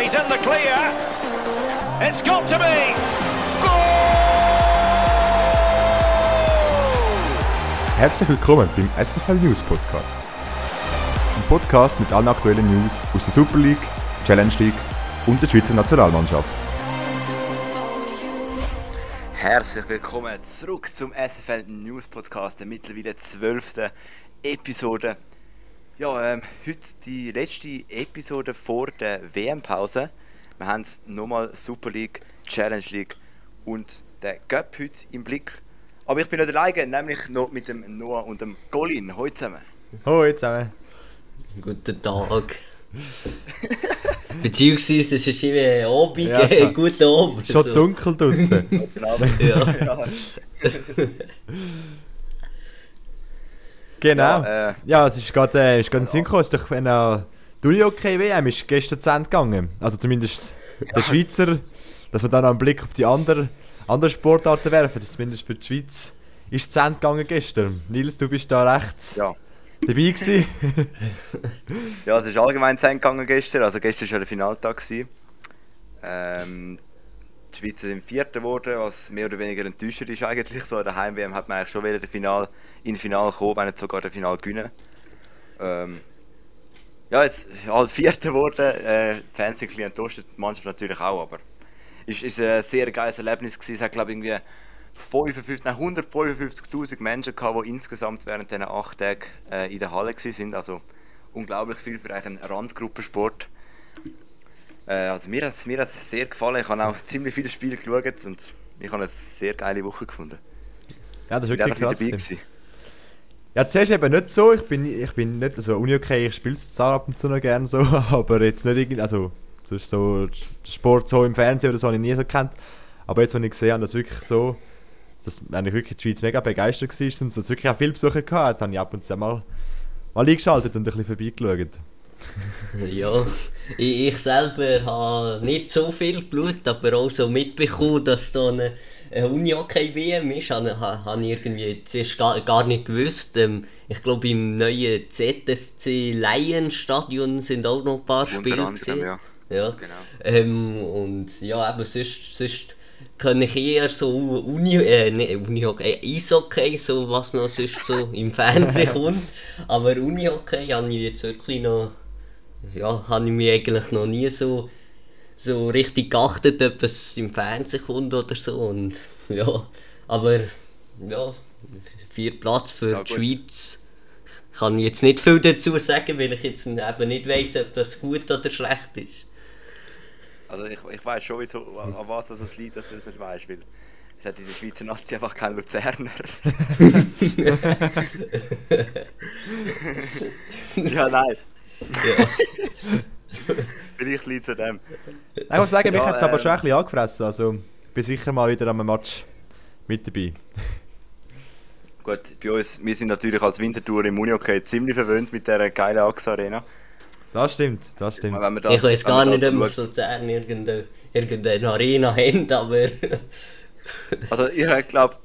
And he's in the clear. It's got to be. Herzlich willkommen beim SFL News Podcast. Ein Podcast mit allen aktuellen News aus der Super League, Challenge League und der Schweizer Nationalmannschaft. Herzlich willkommen zurück zum SFL News Podcast, der mittlerweile zwölften Episode. Ja, ähm, heute die letzte Episode vor der WM-Pause. Wir haben nochmal Super League, Challenge League und der Cup heute im Blick. Aber ich bin nicht alleine, nämlich noch mit dem Noah und dem Colin. Heute zusammen. Hallo zusammen. Guten Tag. Beziehungsweise es ist immer Abend, Ja, klar. guten Abend. Schon so. dunkel draußen. Ja. ja. genau. Ja, äh, Ja, es ist gerade äh, ist gerade ein Sinn gekommen. Es ist doch, wenn er die Uni-OK-WM ist gestern zu Ende gegangen. Also zumindest der Schweizer, dass wir dann einen Blick auf die anderen, anderen Sportarten werfen. Das zumindest für die Schweiz ist es zu Ende gegangen gestern. Nils, du bist da rechts ja. dabei gewesen. Ja, es ist allgemein Ende gegangen gestern. Also gestern war ja der Finaltag. Ähm, die Schweizer sind Vierter geworden, was mehr oder weniger enttäuschend ist eigentlich. So, in der Heim-WM hat man eigentlich schon wieder den Final, in Final kommen, wenn nicht sogar den Final gewinnen. Ähm, ja, jetzt halt Vierter geworden. Äh, die Fans sind ein bisschen enttäuscht, die Mannschaft natürlich auch, aber es ist ein sehr geiles Erlebnis gewesen. Es hat glaube ich irgendwie 55, nein, 155'000 Menschen gehabt, die insgesamt während diesen acht Tagen äh, in der Halle sind. Also unglaublich viel für einen Randgruppensport. Äh, also mir hat es mir hat's sehr gefallen. Ich habe auch ziemlich viele Spiele geschaut und ich habe eine sehr geile Woche gefunden. Ja, das ist wirklich krass. dabei gewesen. Ja, zuerst eben nicht so. Ich bin, ich bin nicht, also Uni okay, ich spiele es zwar ab und zu noch gerne so, aber jetzt nicht irgendwie, also sonst so Sport so im Fernsehen oder so habe ich nie so kennt. Aber jetzt, wenn ich gesehen habe, dass wirklich so, dass eigentlich wirklich die Schweiz mega begeistert war und dass es wirklich auch viele Besucher gehabt hat, habe ich ab und zu mal, mal eingeschaltet und ein bisschen vorbeigeschaut. ja. Ich, ich selber habe nicht so viel geschaut, aber auch so mitbekommen, dass da eine, eine Uni-Hockey-WM ist. Habe, habe, ich irgendwie zuerst gar, gar nicht gewusst. Ähm, ich glaube, im neuen ZSC Lion-Stadion sind auch noch ein paar Spiele. Anderem, ja. Ja. Genau. Ähm, und ja, aber sonst, sonst kann ich eher so Uni, äh, ne, Unihockey, äh, Eishockey, so was noch sonst so im Fernsehen kommt. Aber Unihockey habe ich jetzt wirklich noch, ja, habe ich mich eigentlich noch nie so, so richtig geachtet, ob das im Fernsehen kommt oder so. Und ja, aber ja, vier Platz für Ja, die. Schweiz. Kann ich jetzt nicht viel dazu sagen, weil ich jetzt eben nicht weiss, ob das gut oder schlecht ist. Also ich, ich weiß schon, wieso, an was das liegt, dass du es nicht weißt, weil es hat in der Schweizer Nazi einfach keinen Luzerner. ja, nein. Vielleicht liegt es an dem. Ich muss sagen, mich Ja, hat es aber ähm, schon ein bisschen angefressen, also ich bin sicher mal wieder am Match mit dabei. Gut, bei uns, wir sind natürlich als Wintertour im Unihockey ziemlich verwöhnt mit dieser geilen AXA Arena. Das stimmt, das stimmt. Wenn wir da- Ich weiß gar nicht, ob wir so so Luzern irgendeine, irgendeine Arena haben, aber Also ich glaube,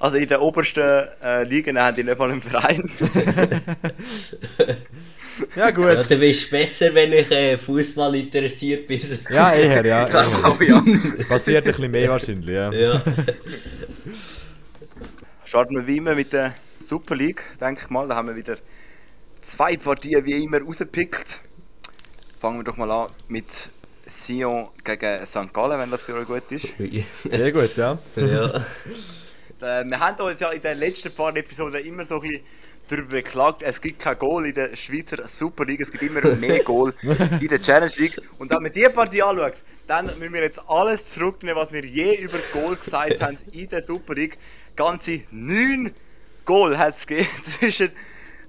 also in der obersten äh, Liga haben die nicht mal einen Verein. Ja gut, ja, dann ist es besser, wenn ich äh, Fußball interessiert bin. ja eher, ja. Eher. glaube ich, ja. Passiert ein bisschen mehr wahrscheinlich, ja. ja. Starten wir wie immer mit der Super League, denke ich mal. Da haben wir wieder zwei Partien wie immer rausgepickt. Fangen wir doch mal an mit Sion gegen St. Gallen, wenn das für euch gut ist. Sehr gut, ja. ja. Äh, wir haben uns ja in den letzten paar Episoden immer so ein bisschen darüber beklagt, es gibt kein Goal in der Schweizer Super League, es gibt immer mehr Goal in der Challenge League. Und wenn man diese Partie anschaut, dann müssen wir jetzt alles zurücknehmen, was wir je über Goal gesagt haben in der Super League. Ganze neun Goal hat es gegeben zwischen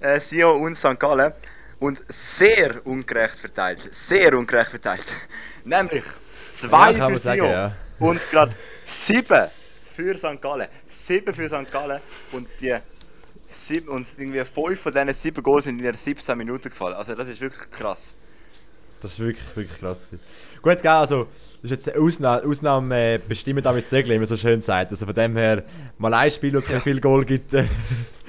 äh, Sion und St. Gallen. Und sehr ungerecht verteilt. Sehr ungerecht verteilt. Nämlich zwei Ja, kann für Sion ja. und gerade sieben für St. Gallen. Sieben für St. Gallen und die sieben, und irgendwie fünf von diesen sieben Goals sind in den 17 Minuten gefallen. Also das ist wirklich krass. Das ist wirklich, wirklich krass. Gewesen. Gut, gell, also, das ist jetzt eine Ausnahme, Ausnahme äh, bestimmen damit Regel, wie man so schön sagt. Also von dem her, mal ein Spiel, es kein viel Goal gibt, äh,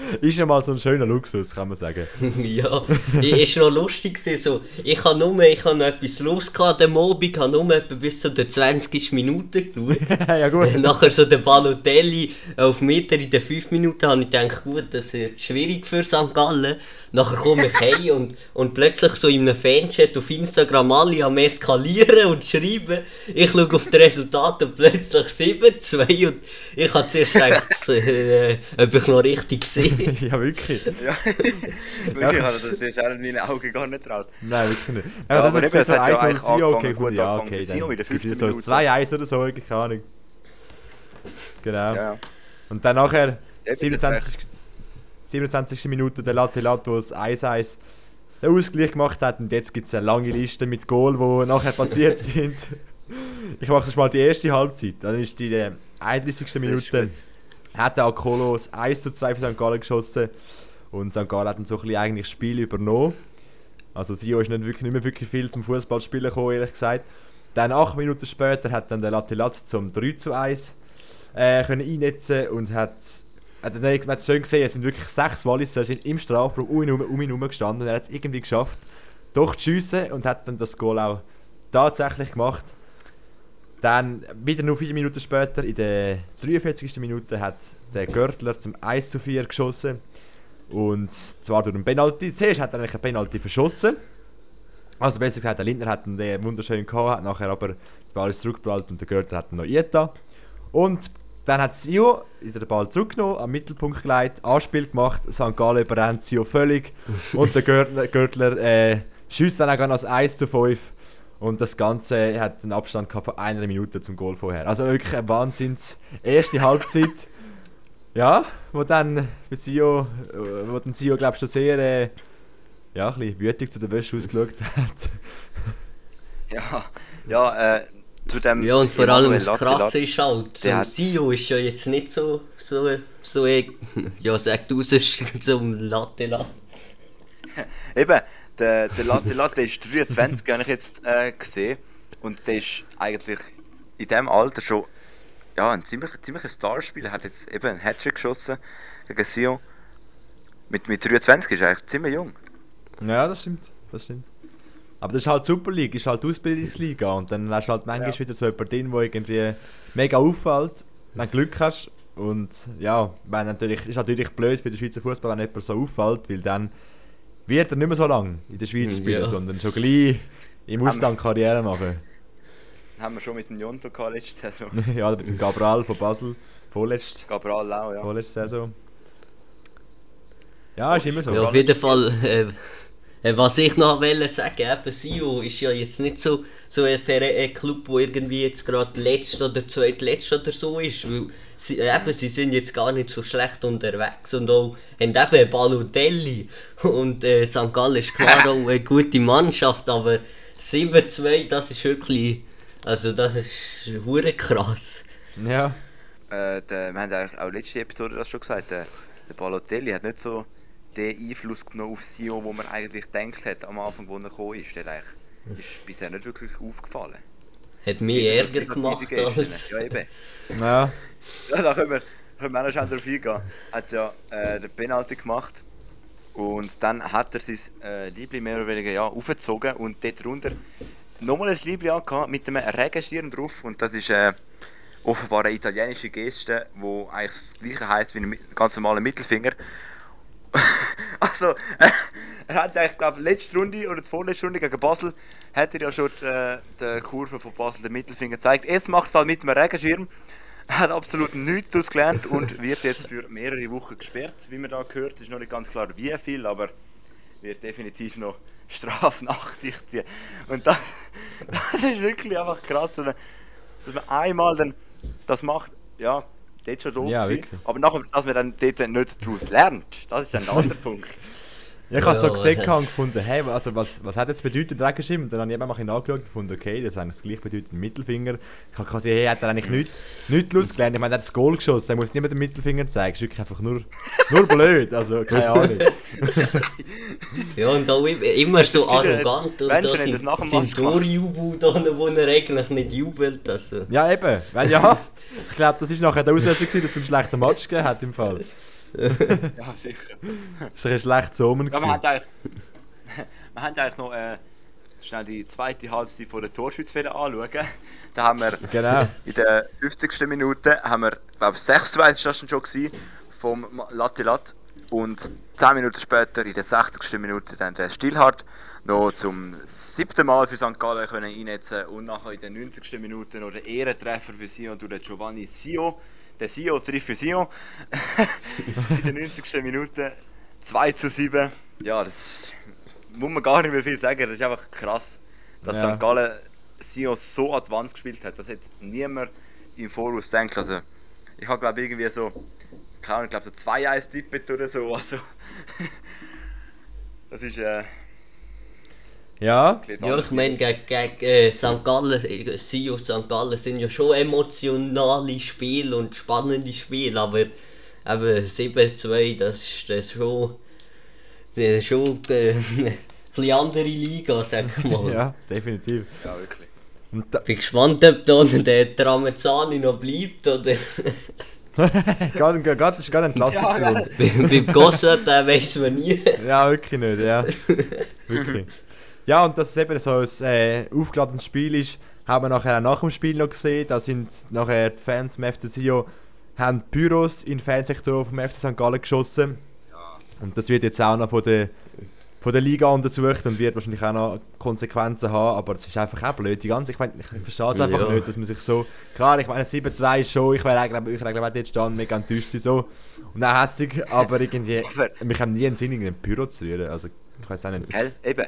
ist ja mal so ein schöner Luxus, kann man sagen. ja, ist noch lustig gewesen, so, ich habe nur, ich habe noch etwas los gehabt, am Abend, habe nur etwa bis zu der 20. Minute geschaut. ja gut. Nachher so der Balotelli auf Meter in den 5 Minuten habe ich gedacht, gut, das wird schwierig für St. Gallen. Nachher komme ich heim und, und plötzlich so in einem Fanchat auf Instagram alle am eskalieren und schreiben. Ich schaue auf das Resultat und plötzlich 7-2 und ich habe zuerst gedacht, äh, ob ich noch richtig sehe. ja, wirklich. Ja, wirklich, also das ist auch in meinen Augen gar nicht traut. Nein, wirklich nicht. Ja, Also, aber das eben, es hat ja 1 eigentlich okay, gut, gut ja, okay. Dann in der gibt es 15. so Minute. 2-1 oder so, keine Ahnung. Genau. Ja, Und dann nachher, Das ist 27. 27. Minute, der Latte Lato das 1-1 den Ausgleich gemacht hat. Und jetzt gibt es eine lange Liste mit Goal, die nachher passiert sind. Ich mache das mal die erste Halbzeit. Dann ist die äh, 31. ist Minute. Hat Akolo das 1 zu 2 für St. Gallen geschossen. Und St. Gallen hat dann so ein bisschen eigentlich das Spiel übernommen. Also Sio ist nicht, wirklich, nicht mehr wirklich viel zum Fußballspielen gekommen, ehrlich gesagt. Dann 8 Minuten später hat dann der Latilat zum 3 zu 1 äh, können einnetzen und hat, hat dann, hat es schön gesehen, es sind wirklich sechs Walliser sind im Strafraum um ihn, herum- um ihn herum gestanden er hat es irgendwie geschafft, doch zu schiessen und hat dann das Goal auch tatsächlich gemacht. Dann, wieder nur vier Minuten später, in der 43. Minute, hat der Görtler zum 1 zu 4 geschossen. Und zwar durch einen Penalty. Zuerst hat er eigentlich einen Penalty verschossen. Also besser gesagt, der Lindner hat ihn den wunderschön gehabt, hat nachher aber die Ball zurückgeprallt und der Görtler hat ihn noch eingetan. Und dann hat Sio den Ball zurückgenommen, am Mittelpunkt geleitet, Anspiel gemacht, St. Gallen überrennt Sio völlig und der Görtler, Görtler äh, schießt dann auch noch als 1 zu 5 und das Ganze hat einen Abstand gehabt von einer Minute zum Goal vorher. Also wirklich ein Wahnsinns erste Halbzeit. Ja, wo dann bei Sio, äh, wo dann Sio glaube ich schon sehr äh, ja, ein bisschen wütig zu der Wäsche ausgeschaut hat. Ja, ja, äh, zu dem. Ja, und vor allem das Krasse ist halt, der so Sio ist ja jetzt nicht so, so, so, ja, sag du es zum Latte Latte. Eben, der, der Latte Latte ist 23, habe ich jetzt äh, gesehen. Und der ist eigentlich in diesem Alter schon ja, ein ziemlich, ziemlicher Starspieler. Er hat jetzt eben einen Hattrick geschossen gegen Sion. Mit, mit 23 ist er eigentlich ziemlich jung. Ja, das stimmt. Das stimmt. Aber das ist halt Super League, ist halt Ausbildungsliga und dann hast du halt manchmal Ja. wieder so jemanden drin, der irgendwie mega auffällt, wenn du Glück hast. Und ja, wenn natürlich, ist natürlich blöd für den Schweizer Fußball, wenn jemand so auffällt, weil dann wird er nicht mehr so lange in der Schweiz Ja. spielen, sondern schon gleich im Ausland Karriere machen. Haben wir schon mit dem Jonto gehabt letzte Saison. ja, oder mit dem Gabriel von Basel, vorletzte, Gabriel auch, ja. vorletzte Saison. Ja, ist immer so. Ja, auf jeden Fall, äh, äh, was ich noch wollte sagen, eben Sio ist ja jetzt nicht so, so ein, Club, wo irgendwie jetzt gerade letzter oder zweitletzter oder so ist, weil sie, äh, eben, sie sind jetzt gar nicht so schlecht unterwegs und auch haben eben Balotelli und äh, St. Gallen ist klar auch eine gute Mannschaft, aber 7-2, das ist wirklich, also das ist hure krass. Ja. Äh, der, wir haben eigentlich auch letzte Episode das schon gesagt, der, der Balotelli hat nicht so den Einfluss genommen auf Sion, wo man eigentlich gedacht hat am Anfang, wo er gekommen ist. Der ist bisher nicht wirklich aufgefallen. Hat mehr Ärger gemacht als... Ja, eben. Ja. Ja, da können wir, können wir auch noch schnell drauf eingehen. Hat ja äh, den Penalty gemacht und dann hat er sein äh, Liebling mehr oder weniger ja, aufgezogen und dort drunter nochmal ein Liebling angehabt mit einem Regenschirm drauf und das ist äh, offenbar eine italienische Geste, wo eigentlich das gleiche heisst wie ein ganz normaler Mittelfinger. also, äh, er hat eigentlich, glaube letzte Runde oder die vorletzte Runde gegen Basel hat er ja schon die, äh, die Kurve von Basel den Mittelfinger gezeigt. Jetzt macht es halt mit einem Regenschirm. Er hat absolut nichts daraus gelernt und wird jetzt für mehrere Wochen gesperrt. Wie man da gehört, ist noch nicht ganz klar wie viel, aber wird definitiv noch strafnachtig ziehen. Und das, das ist wirklich einfach krass, dass man, dass man einmal dann das macht, ja, dort schon doof Ja, gewesen, aber nachher, dass man dann dort nicht daraus lernt, das ist dann ein anderer Punkt. Ja, ich habe so gesehen das- und gefunden, hey, also was, was hat jetzt bedeutet Regenschirm? Und dann habe ich eben mal ein bisschen nachgeschaut und gefunden, okay, das ist eigentlich das gleiche bedeutet Mittelfinger. Ich habe quasi, hey, hat er eigentlich nichts nicht Lust gelernt. Ich meine, er hat das Goal geschossen, er muss mehr den Mittelfinger zeigen. Das ist wirklich einfach nur, nur blöd, also keine Ahnung. Ja, und auch im- immer so arrogant und Menschen da das sind, nach dem sind. Torjubel da, wo er eigentlich nicht jubelt. Also. Ja, eben, weil ja, ich glaube, das ist nachher der Auslöser gewesen, dass es einen schlechten Match gegeben hat im Fall. ja, sicher. Das war ein schlechtes Omen. Ja, wir haben eigentlich, wir haben eigentlich noch äh, schnell die zweite Halbzeit von der Torschützfehler anschauen. Da haben wir Genau. in der 50. Minute, haben wir, glaube ich, 6 war das schon gewesen, vom Latte Lat. Und 10 Minuten später, in der 60. Minute, dann der Stillhart noch zum siebten Mal für St. Gallen können einnetzen und nachher in der 90. Minute noch der Ehrentreffer für Sion durch den Giovanni Sio. Der Sio trifft für Sion. in der 90. Minute 2 zu 7. Ja, das muss man gar nicht mehr viel sagen. Das ist einfach krass, dass Ja. St. Gallen Sion so an die Wand gespielt hat. Das hat niemand im Voraus gedacht. Also, ich habe glaube irgendwie so, keine Ahnung, ich glaube so 2-1 tippet oder so. Also, das ist äh, Ja, Ja, ich meine, gegen, gegen äh, St. Gallen, äh, Sio St. Gallen sind ja schon emotionale Spiele und spannende Spiele, aber eben 7-2, das ist das schon, das ist schon äh, eine andere Liga, sag ich mal. ja, definitiv. Ja, wirklich. Und da, Bin gespannt, ob da der Tramezzani noch bleibt oder gerade, gerade, das ist gerade ein Entlassungsgrund. beim beim Gossard, den weiss man nie. Ja, wirklich nicht, ja. wirklich. Ja, und dass es eben so ein äh, aufgeladenes Spiel ist, haben wir nachher auch nach dem Spiel noch gesehen. Da sind nachher die Fans vom FC Sio haben Pyros in den Fansektor vom FC St. Gallen geschossen. Und das wird jetzt auch noch von der, von der Liga untersucht und wird wahrscheinlich auch noch Konsequenzen haben. Aber es ist einfach auch blöd. Die ganze, ich, mein, ich verstehe es einfach Ja. nicht, dass man sich so. Klar, ich meine, 7-2 ist schon. Ich wäre eigentlich, ich wäre jetzt stehen, mega enttäuscht so. Und auch hässig, aber irgendwie. Wir haben nie einen Sinn, irgendeinen Pyro zu rühren. Also, ich weiß auch nicht. Gell? Eben.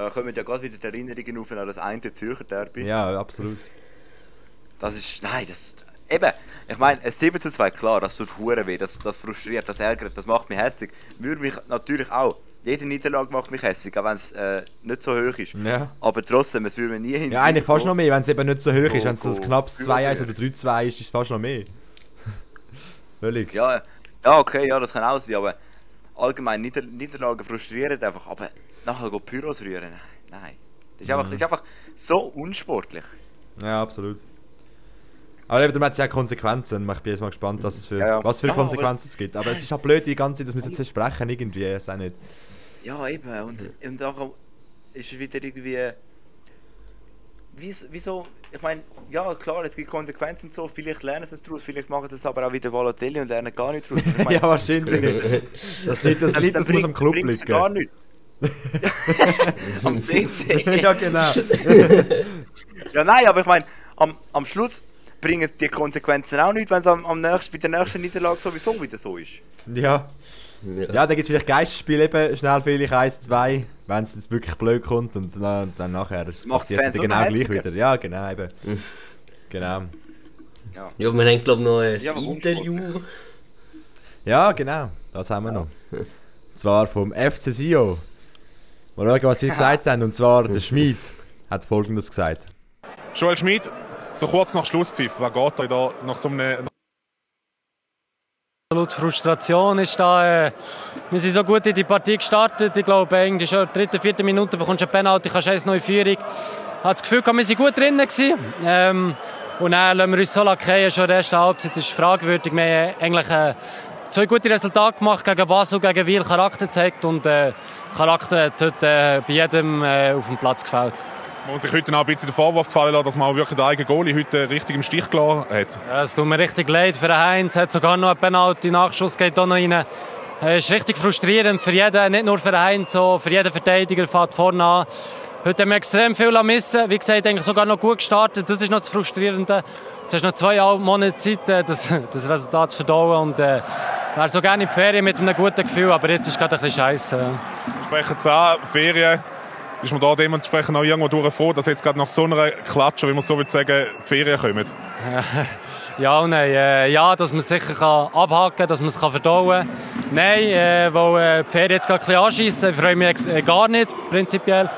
Da kommen ja gerade wieder die Erinnerungen auf an das eine Zürcher Derby. Ja, absolut. Das ist. Nein, das. Eben, ich meine, ein 7 zu 2, klar, das tut Huren weh, das, das frustriert, das ärgert, das macht mich hässlich. Würde mich natürlich auch. Jede Niederlage macht mich hässlich, auch wenn es äh, nicht so hoch ist. Ja. Aber trotzdem, es würde mir nie hin. Ja, eigentlich fast noch mehr, wenn es eben nicht so hoch ist. Wenn es so Pyros 2-1 rühren. oder 3-2 ist, ist es fast noch mehr. Völlig. Ja, ja, okay, ja, das kann auch sein, aber allgemein Nieder Niederlagen frustrieren einfach, aber nachher go Pyros rühren, nein, nein. Das ist, einfach, das ist einfach so unsportlich. Ja, absolut. Aber eben, hat es ja Konsequenzen. Ich bin jetzt mal gespannt, was, für, Ja, ja. was für Ja, Konsequenzen es gibt. Aber es ist halt blöd, die ganze Zeit, dass wir es jetzt versprechen, irgendwie. Auch nicht. Ja, eben. Und, und auch ist es wieder irgendwie. Wieso, wieso? Ich meine, ja klar, es gibt Konsequenzen und so. Vielleicht lernen sie es daraus, vielleicht machen sie es aber auch wieder Volotelli und lernen gar nicht daraus. Ich meine, ja, wahrscheinlich. das Lied, das, dann das muss am Club liegen. gar nicht. am CC. ja, genau. Ja, nein, aber ich meine, am, am Schluss bringen die Konsequenzen auch nicht, wenn es am, am nächsten, bei der nächsten Niederlage sowieso wieder so ist. Ja. Ja, dann gibt es vielleicht Geisterspiele eben, schnell vielleicht 1, 2, wenn es jetzt wirklich blöd kommt und dann, dann nachher passiert es Fans dann genau gleich wieder. Ja, genau, eben. genau. Ja. Ja, wir haben glaube ich noch ein Ja, Interview. Ja, genau, das haben wir noch. Und zwar vom FC Sio. Mal schauen, was sie gesagt haben. Und zwar der Schmied hat folgendes gesagt. Joel Schmid, so kurz nach Schlusspfiff, wer geht da da nach so einem Absolut Frustration ist da. Äh, wir sind so gut in die Partie gestartet. Ich glaube, irgendwie schon in der dritten, vierten Minute bekommst du eine Penalty, kannst du 1 in Führung. Ich habe das Gefühl, wir sind gut drinnen. Gewesen. Ähm, und dann lassen wir uns so lackieren. Schon in der ersten Halbzeit ist fragwürdig. Wir haben eigentlich äh, zwei gute Resultate gemacht gegen Basel, gegen Wiel, Charakter gezeigt. Und äh, Charakter hat heute äh, bei jedem äh, auf dem Platz gefällt. Man muss sich heute auch ein bisschen den Vorwurf gefallen lassen, dass man auch wirklich den eigenen Goalie heute richtig im Stich gelassen hat. Ja, es tut mir richtig leid für den Heinz. Hat sogar noch einen Penalty-Nachschuss geht auch noch rein. Es ist richtig frustrierend für jeden, nicht nur für den Heinz, so für jeden Verteidiger fährt vorne an. Heute haben wir extrem viel missen. Wie gesagt, eigentlich sogar noch gut gestartet. Das ist noch das Frustrierende. Jetzt hast du noch zwei Monate Zeit, äh, das, das Resultat zu verdauen. Und äh, wäre so gerne in die Ferien mit einem guten Gefühl, aber jetzt ist gerade ein bisschen scheiße. Ja. Sprechen Sie an, Ferien. Ist man da dementsprechend auch irgendwo durch froh, dass jetzt gerade nach so einer Klatsche, wie man so will sagen, die Ferien kommen? Ja und nein. Äh, ja, dass man es sicher kann abhaken kann, dass man es kann verdauen kann. Nein, äh, weil äh, die Ferien jetzt gerade ein bisschen anschiessen. Ich freue mich äh, gar nicht, prinzipiell.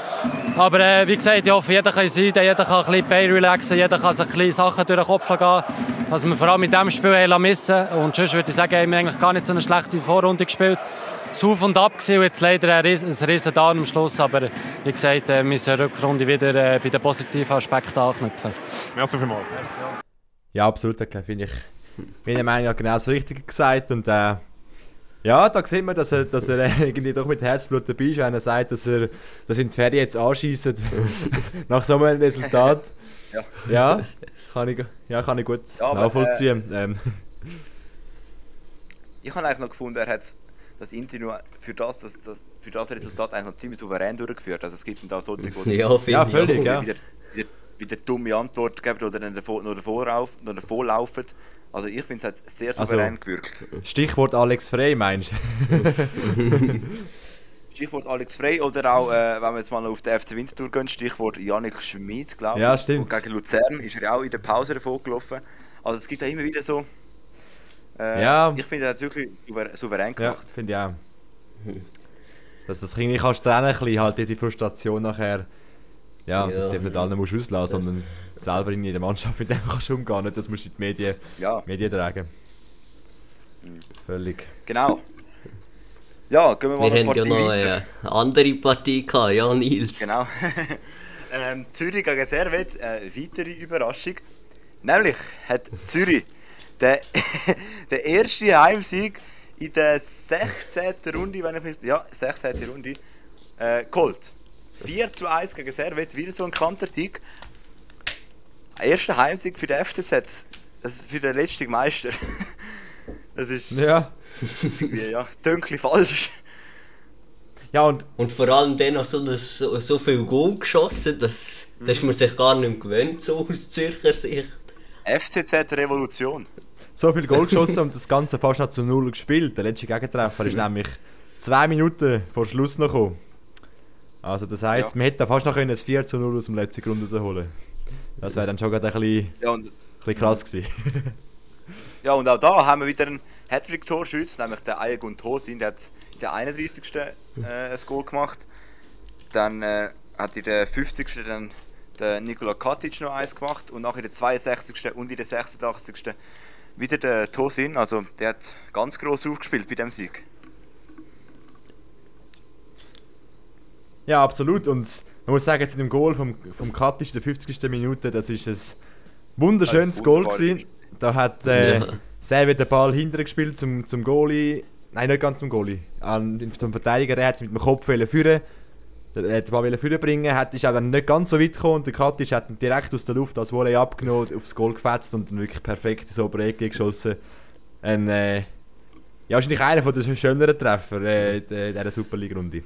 Aber äh, wie gesagt, ich hoffe, jeder kann sein, jeder kann ein bisschen die Beine relaxen, jeder kann sich ein bisschen Sachen durch den Kopf gehen. Was wir vor allem mit diesem Spiel haben missen Und sonst würde ich sagen, haben wir eigentlich gar nicht so eine schlechte Vorrunde gespielt. Es war auf und ab gewesen, und jetzt leider ein riesen, ein riesen am Schluss. Aber wie gesagt, äh, wir müssen der Rückrunde wieder äh, bei den positiven Aspekten anknüpfen. Merci vielmals. Ja, absolut, okay, finde ich. Meine Meinung hat genau das Richtige gesagt und äh, Ja, da sieht man, dass er, dass er irgendwie doch mit Herzblut dabei ist, wenn er sagt, dass er dass ihn die Ferien jetzt anschießen nach so einem Resultat. Ja. Ja, kann ich, ja, kann ich gut Ja, aber, nachvollziehen. ähm, Ich habe eigentlich noch gefunden, er hat das Interview für das, das, das, für das Resultat eigentlich noch ziemlich souverän durchgeführt. Also es gibt da solche, die Ja, finde Ja, ich völlig, auch. ja. wieder, wieder, wieder dumme Antwort geben oder dann davor, noch davor, auf, noch davor laufen. Also ich finde, es hat sehr Also- souverän gewirkt. Stichwort Alex Frey, meinst du? Stichwort Alex Frey oder auch, äh, wenn wir jetzt mal auf den FC Winterthur gehen, Stichwort Janik Schmid, glaube ich. Ja, stimmt. Und gegen Luzern ist er ja auch in der Pause davon gelaufen. Also es gibt da immer wieder so... Äh, Ja. Ich finde, er hat es wirklich souver- souverän Ja, gemacht. finde ich auch. Dass das irgendwie kannst ein bisschen, halt die Frustration nachher. Ja, Ja, dass du eben nicht ja. allen musst auslassen, sondern selber in der Mannschaft mit dem kannst du umgehen, nicht das musst du in die Medien, Ja, Medien tragen. Völlig. genau. Ja, gehen wir mal Wir eine haben ja Partie noch weiter. eine andere Partie gehabt, ja, Nils. Genau. ähm, Zürich gegen Servet, äh, weitere Überraschung. Nämlich hat Zürich den, den ersten Heimsieg in der 16. Runde, wenn ich mich. Ja, 16. Runde. Äh, geholt. 4 zu 1 gegen Servet, wieder so ein Kantersieg. Erster Heimsieg für den FCZ. Das ist für den letzten Meister. Das ist Ja. ja, dunkel falsch. Ja, und Und vor allem dann noch so, so, so viel Goal geschossen, das, das ist man sich gar nicht gewöhnt, so aus Zürcher Sicht. FCZ Revolution. so viel Goal geschossen und das Ganze fast noch zu Null gespielt. Der letzte Gegentreffer ist nämlich zwei Minuten vor Schluss noch gekommen. Also das heisst, Ja. man hätte fast noch können ein 4 zu 0 aus dem letzten Grund rausholen Das wäre dann schon gerade ein bisschen, ein Ja, und bisschen krass gewesen. Ja, und auch da haben wir wieder einen Hattrick-Torschütz, nämlich der Ayagun Tosin, der hat in der 31. Äh, ein Goal gemacht. Dann äh, hat in der 50. dann der Nikola Katic noch eins gemacht und nachher in der 62. und in der 86. wieder der Tosin. Also der hat ganz gross aufgespielt bei dem Sieg. Ja, absolut. Und man muss sagen, jetzt in dem Goal vom, vom Katic in der 50. Minute, das ist ein wunderschönes Ein Goal gewesen. Da hat äh, Ja. Servet den Ball hinterher gespielt zum, zum Goalie. Nein, nicht ganz zum Goalie. An, zum Verteidiger, der hat es mit dem Kopf wollen führen. Der hat den Ball führen bringen, hat, ist aber nicht ganz so weit gekommen und der Katic hat ihn direkt aus der Luft als Volley abgenommen, aufs Goal gefetzt und dann wirklich perfekt obere Ecke geschossen. Ein, äh, ja, wahrscheinlich einer von den schöneren Treffer äh, in dieser Superliga-Runde.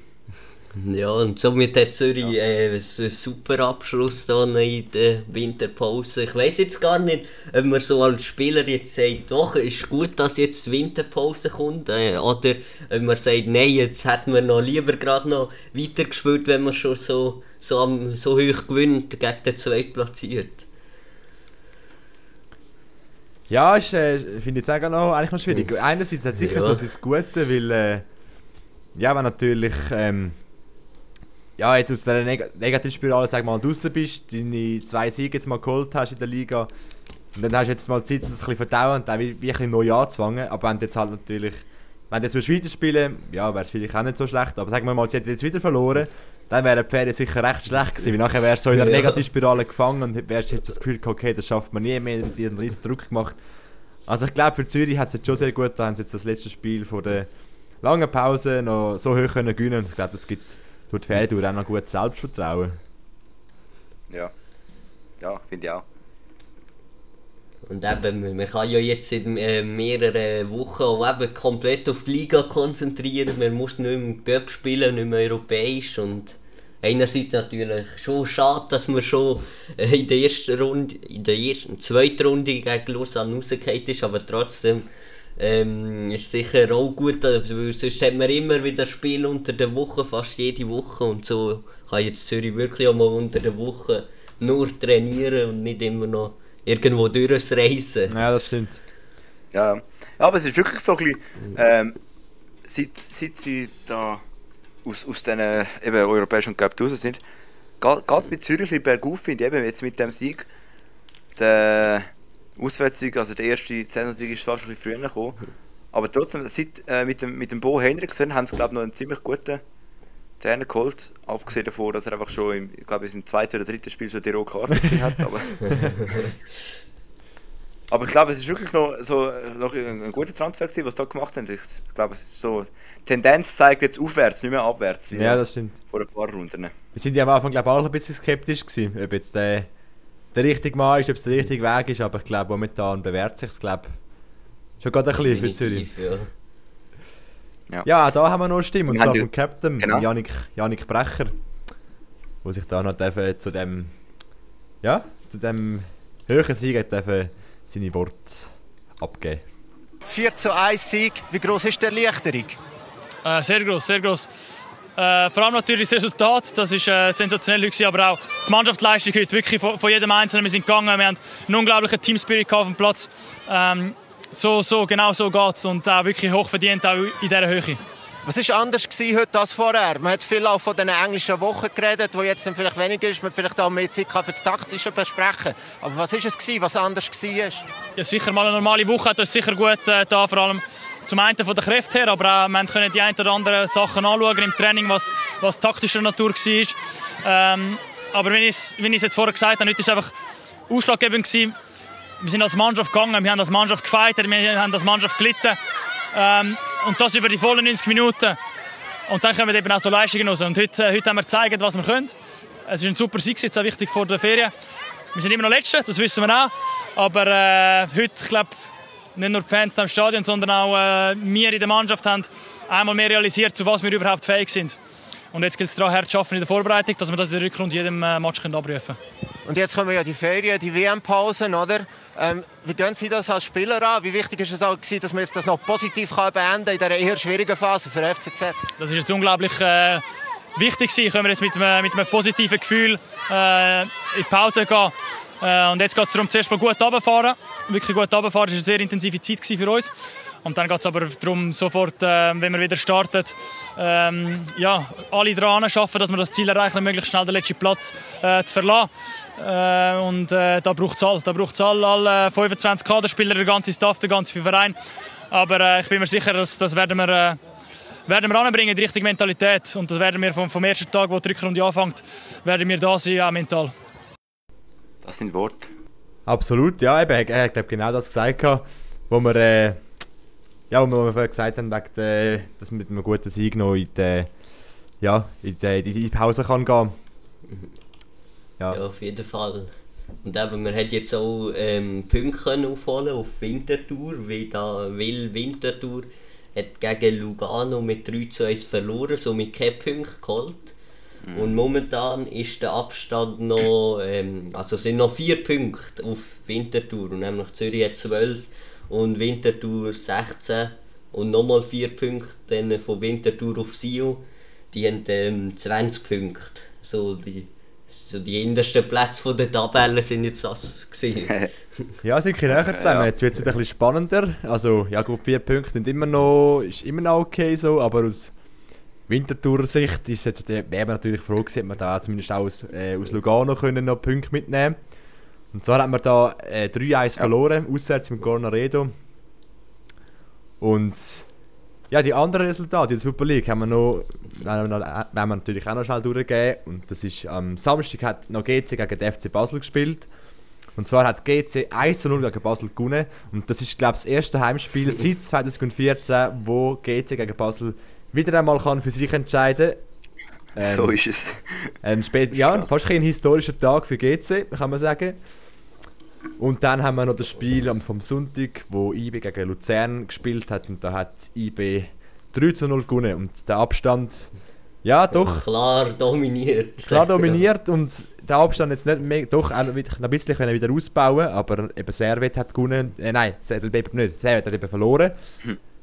Ja, und somit hat Zürich äh, einen super Abschluss da in der Winterpause. Ich weiß jetzt gar nicht, ob man so als Spieler jetzt sagt, doch, ist gut, dass jetzt die Winterpause kommt, äh, oder ob man sagt, nein, jetzt hätten wir noch lieber gerade noch weitergespielt, wenn man schon so, so, am, so hoch gewinnt gegen den Zweitplatziert. Ja, ist, äh, finde ich jetzt auch noch, eigentlich noch schwierig. Einerseits hat es sicher Ja. so sein Gute, weil, äh, ja, wenn natürlich, ähm, ja, jetzt aus dieser Neg Negativspirale, sag mal, draußen bist, deine zwei Siege jetzt mal geholt hast in der Liga, und dann hast du jetzt mal Zeit, um das ein bisschen verdauen und dann wie, wie ein bisschen neu anzufangen. Aber wenn du jetzt halt natürlich, wenn du jetzt weiter spielen ja, wäre es vielleicht auch nicht so schlecht, aber sagen wir mal, sie hätten jetzt wieder verloren, dann wären die Pferde sicher recht schlecht gewesen, weil nachher wärst du so in der. Negativspirale gefangen und wärst jetzt das Gefühl gehabt, okay, das schafft man nie mehr, und die einen riesen Druck gemacht. Also ich glaube, für Zürich hat es jetzt schon sehr gut, da haben sie jetzt das letzte Spiel von der langen Pause noch so hoch können gewinnen und ich glaube, das gibt tut Pferde auch noch gut Selbstvertrauen. Ja. Ja, finde ich auch. Und eben, man- man kann ja jetzt in äh, mehreren Wochen auch eben komplett auf die Liga konzentrieren. Man muss nicht mehr im Cup spielen, nicht mehr europäisch. Und einerseits natürlich schon schade, dass man schon äh, in der ersten Runde, in der ersten, zweiten Runde gegen Lausanne rausgefallen ist, aber trotzdem ähm, ist sicher auch gut, äh, weil sonst hat man immer wieder Spiel unter der Woche, fast jede Woche. Und so kann jetzt Zürich wirklich auch mal unter der Woche nur trainieren und nicht immer noch irgendwo durchreisen. Ja, das stimmt. Ja, ja, aber es ist wirklich so ein bisschen, ähm, seit, seit sie da aus, aus diesen eben, europäischen Cup raus sind, geht es bei Zürich ein bisschen bergauf, finde ich, eben jetzt mit dem Sieg. Der Auswärtssieg, also der erste Saisonsieg ist fast ein bisschen früher gekommen. Aber trotzdem, seit, äh, mit, dem, mit dem Bo Henriksen haben sie, glaube ich, noch einen ziemlich guten Trainer geholt. Abgesehen davon, dass er einfach schon im, ich glaube, im zweiten oder dritten Spiel schon die rote Karte hat. Aber Aber ich glaube, es ist wirklich noch, so, noch ein, ein guter Transfer gewesen, was sie da gemacht haben. Ich glaube, es ist so, die Tendenz zeigt jetzt aufwärts, nicht mehr abwärts. Ja, das stimmt. vor ein paar Runden. Wir sind ja am Anfang glaube ich, auch ein bisschen skeptisch gewesen, ob jetzt der, der richtige Mann ist, ob es der richtige Weg ist, aber ich glaube momentan bewährt sich es glaube schon gerade ein bisschen für Zürich. Ja. Ja, da haben wir noch eine Stimme, und Wir haben zwar vom Captain, Genau. Janik, Janik Brecher, wo sich da noch dürfen zu dem, ja, zu dem höheren Sieg dürfen seine Worte abgeben. 4 zu 1 Sieg. Wie groß ist die Erleichterung? Äh, sehr groß, sehr groß. Äh, vor allem natürlich das Resultat, das ist äh, sensationell gewesen, aber auch die Mannschaftsleistung heute wirklich von, von jedem Einzelnen. Wir sind gegangen, wir haben einen unglaublichen Teamspirit auf dem Platz. Ähm, so, so, genau so geht's und auch wirklich hochverdient auch in dieser Höhe. Was war anders gewesen heute als vorher? Man hat viel auch von den englischen Wochen geredet, wo jetzt dann vielleicht weniger ist, man vielleicht auch mehr Zeit für das Taktische besprechen. Aber was ist es gewesen, was anders war? Ja, sicher mal eine normale Woche hat uns sicher gut äh, da, vor allem zum einen von der Kräfte her, aber auch, wir können die ein oder anderen Sachen anschauen im Training, was, was taktischer Natur war. Ähm, aber wie ich es jetzt vorher gesagt habe, heute ist einfach ausschlaggebend gewesen. Wir sind als Mannschaft gegangen, wir haben als Mannschaft gefeiert, wir haben als Mannschaft gelitten. Ähm, und das über die vollen 90 Minuten. Und dann kommen eben auch so Leistungen raus. Und heute, äh, heute haben wir gezeigt, was wir können. Es ist ein super Sieg, jetzt auch wichtig vor der Ferien. Wir sind immer noch Letzte, das wissen wir auch. Aber äh, heute, ich glaube, nicht nur die Fans da im Stadion, sondern auch äh, wir in der Mannschaft haben einmal mehr realisiert, zu was wir überhaupt fähig sind. Und jetzt gilt es daran, hart zu arbeiten in der Vorbereitung, dass wir das in der Rückrunde jedem äh, Match können abrufen können. Und jetzt kommen ja die Ferien, die WM-Pausen, oder? Ähm, wie gehen Sie das als Spieler an? Wie wichtig ist es auch gewesen, dass man jetzt das noch positiv kann beenden in dieser eher schwierigen Phase für FCZ? Das ist jetzt unglaublich äh, wichtig gewesen. Können wir jetzt mit einem, mit einem positiven Gefühl äh, in die Pause gehen. Äh, und jetzt geht es darum, zuerst mal gut runterfahren. Wirklich gut runterfahren. Das war eine sehr intensive Zeit für uns. Und dann geht es aber darum, sofort, äh, wenn wir wieder starten, ähm, ja, alle dran arbeiten, dass wir das Ziel erreichen, möglichst schnell den letzten Platz äh, zu verlassen. Äh, und äh, da braucht es all. Da braucht es all, alle 25 Kaderspieler, der ganze Staff, der ganze Verein. Aber äh, ich bin mir sicher, dass das werden wir... Äh, werden wir anbringen, die richtige Mentalität. Und das werden wir vom, vom ersten Tag, wo die Rückrunde anfängt, werden wir da sein, auch mental. Das sind Worte. Absolut, ja, eben, er hat glaub, genau das gesagt, wo wir, äh, ja, wo wir vorher gesagt haben, wegen dass man mit einem guten Sieg noch in die, ja, in die, in die Pause kann gehen. Ja. Ja, auf jeden Fall. Und eben, man hat jetzt auch ähm, Punkte können aufholen auf Winterthur, weil, da, weil Winterthur hat gegen Lugano mit 3 zu 1 verloren, somit keine Punkte geholt. Und momentan ist der Abstand noch, ähm, also sind noch 4 Punkte auf Winterthur. Und nämlich Zürich hat 12 und Winterthur 16 und nochmal 4 Punkte dann von Winterthur auf Sio. Die haben ähm, 20 Punkte. So die, so die hintersten Plätze von der Tabelle sind jetzt das gewesen. Ja, sind ein näher zusammen. Jetzt wird es ein bisschen spannender. Also, ja gut, vier Punkte sind immer noch, ist immer noch okay so, aber aus Wintertour-Sicht ist jetzt, wäre man natürlich froh gewesen, hätte man da zumindest auch aus, äh, aus Lugano können noch Punkte mitnehmen Und zwar haben wir da äh, 3-1 verloren, auswärts mit Gornaredo. Und ja, die anderen Resultate in der Super League haben wir noch, werden wir, noch- werden wir natürlich auch noch schnell durchgehen. Und das ist am Samstag hat noch GC gegen den FC Basel gespielt. Und zwar hat GC 1 0 gegen Basel gewonnen. Und das ist, glaube ich, das erste Heimspiel seit 2014, wo GC gegen Basel wieder einmal kann für sich entscheiden kann. so ist es. Ein spät, ist ja, krass. fast ein historischer Tag für GC, kann man sagen. Und dann haben wir noch das Spiel am- vom Sonntag, wo IB gegen Luzern gespielt hat. Und da hat IB 3 zu 0 gewonnen. Und der Abstand, ja, doch, Klar dominiert. klar dominiert. Und der Abstand jetzt nicht mehr, doch auch ein bisschen können wieder ausbauen Aber eben Servet hat gewonnen. Äh, nein, Servet nicht. Servet hat eben verloren.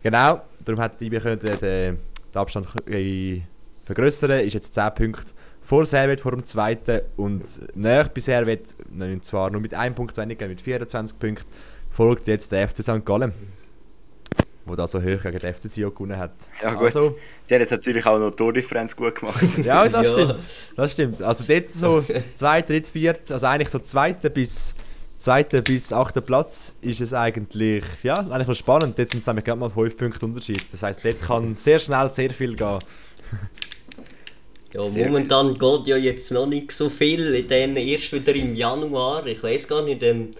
Genau, darum hat IB können den, den, den Abstand vergrößern. Ist jetzt 10 Punkte vor Servet, vor dem zweiten. Und näher bei Servet, zwar nur mit einem Punkt weniger, mit 24 Punkten, folgt jetzt der FC St. Gallen. Wo da so hoch gegen den FC Sion gewonnen hat. Ja gut, Also, die haben jetzt natürlich auch noch die Tordifferenz gut gemacht. ja, das Ja. stimmt. Das stimmt. Also dort so zweiter, dritter, vierter, also eigentlich so zweiter bis zweiter bis achter Platz ist es eigentlich, ja, eigentlich noch spannend. Jetzt sind es nämlich gerade mal fünf Punkte Unterschied. Das heisst, dort kann sehr schnell sehr viel gehen. Ja, Sehr momentan geht ja jetzt noch nicht so viel. Dann erst wieder im Januar. Ich weiß gar nicht, ähm,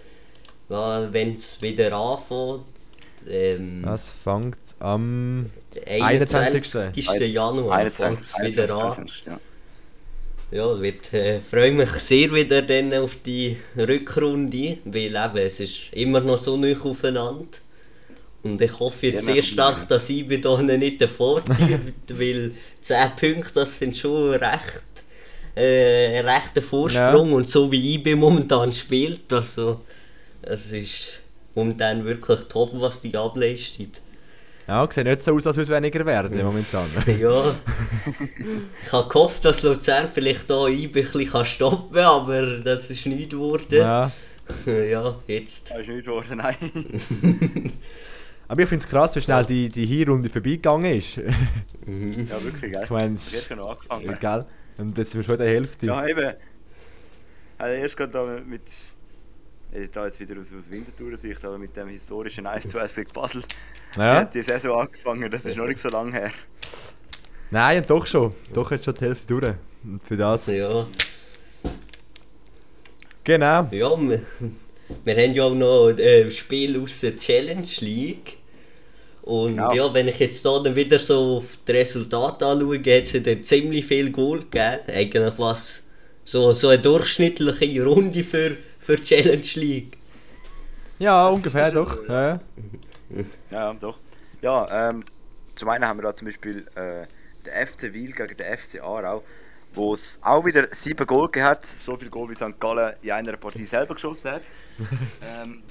wenn es wieder anfängt. Ähm, Das fängt am 21. 21. Januar fängt 21, es wieder 21, an. 22, ja. Ja, wird, äh, freue mich sehr wieder dann auf die Rückrunde, weil eben, es ist immer noch so nah aufeinander. Und ich hoffe jetzt Sehr stark, dass ich bei denen nicht davor ziehe, weil 10 Punkte, das sind schon recht, äh, ein rechter Vorsprung. Und so wie IB momentan spielt, also, es ist momentan wirklich top, was die ableistet. Ja, sieht nicht so aus, als würde es weniger werden momentan. Ja, ich habe gehofft, dass Luzern vielleicht hier ein bisschen kann stoppen kann, aber das ist nicht geworden. ja. Ja, jetzt. Das ist nicht geworden, nein. Aber ich finde es krass, wie schnell die, die Hinrunde vorbeigegangen ist. ja, wirklich, gell? Ich meine, Das hat noch angefangen. Gell? Und jetzt sind wir schon in der Hälfte. Ja, eben. Also erst gerade da mit. Ich da jetzt wieder aus, aus Winterthur-Sicht, aber mit dem historischen 1 zu 1 gegen Basel. Die Ja. hat die Saison angefangen, das ist noch nicht so lange her. Nein, doch schon. Doch jetzt schon die Hälfte durch. Und für das. Ja, Genau. ja wir, wir haben ja auch noch äh, Spiel aus der Challenge League. Und Genau. ja, wenn ich jetzt da dann wieder so auf die Resultate anschaue, hat es ja dann ziemlich viel Goal gegeben. Eigentlich was so, so eine durchschnittliche Runde für, für die Challenge League. Ja, ungefähr doch. Ja. Ja, doch. Ja, ähm, zum einen haben wir da zum Beispiel äh, den FC Wiel gegen den FC Aarau, wo es auch wieder sieben Goal hat. So viel Goal wie St. Gallen in einer Partie selber geschossen hat. ähm,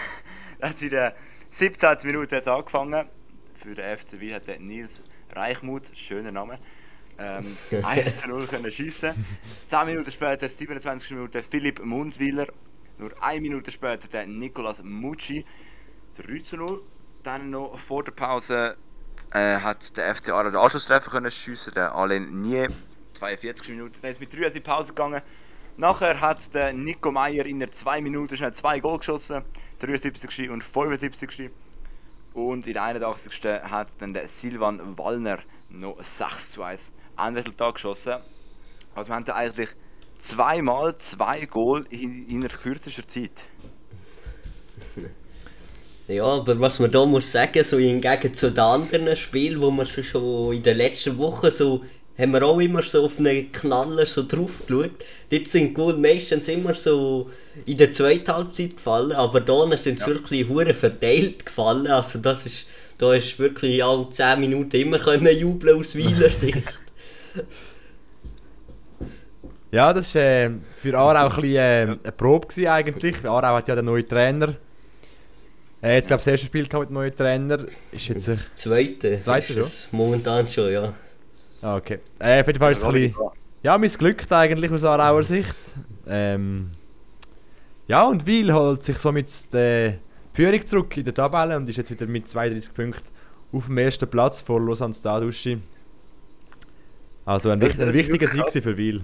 hat in der 17. Minute hat's angefangen. Für den FC Wiel hat der Nils Reichmuth, schöner Name, ähm, 1 zu 0 können schiessen. 10 Minuten später, 27 Minuten, Philipp Munzwiller. Nur eine Minute später der Nicolas Mucci, 3 zu 0. Dann noch vor der Pause äh, hat der FC Aarau den Anschlusstreffer können schiessen, der Alain Nie, 42 Minuten. Dann ist mit 3 in die Pause gegangen. Nachher hat der Nico Meyer in der 2 Minuten schnell zwei Goal geschossen, 73. und 75. Und in der 81. hat dann der Silvan Wallner noch 6 zu 1 Endresultat geschossen. Also wir haben da eigentlich zweimal zwei Goal in, in kürzester Zeit. Ja, aber was man da muss sagen, so hingegen zu den anderen Spielen, wo wir so schon in den letzten Wochen so, haben wir auch immer so auf einen Knaller so drauf geschaut. Dort sind die Goal meistens immer so in der zweiten Halbzeit gefallen, aber da sind sie wirklich hure verteilt gefallen. Also das ist, da ist wirklich alle 10 Minuten immer können jubeln aus Weiler Sicht. Ja, das war äh, für Aarau ein bisschen, äh, eine Probe gewesen eigentlich. Aarau hat ja den neuen Trainer. Äh, jetzt glaube ich das erste Spiel mit dem neuen Trainer. Ist jetzt... Äh, Das zweite, Das zweite ist es momentan schon, ja. ah, okay. Äh, auf jeden Fall ist es ein bisschen... Ja, missglückt eigentlich aus Aarauer Sicht. Ähm, ja, und Weil holt sich somit die Führung zurück in der Tabelle und ist jetzt wieder mit 32 Punkten auf dem ersten Platz vor Lausanne Staduschi. Also ein, Das- ein das wichtiger Sieg für Weil.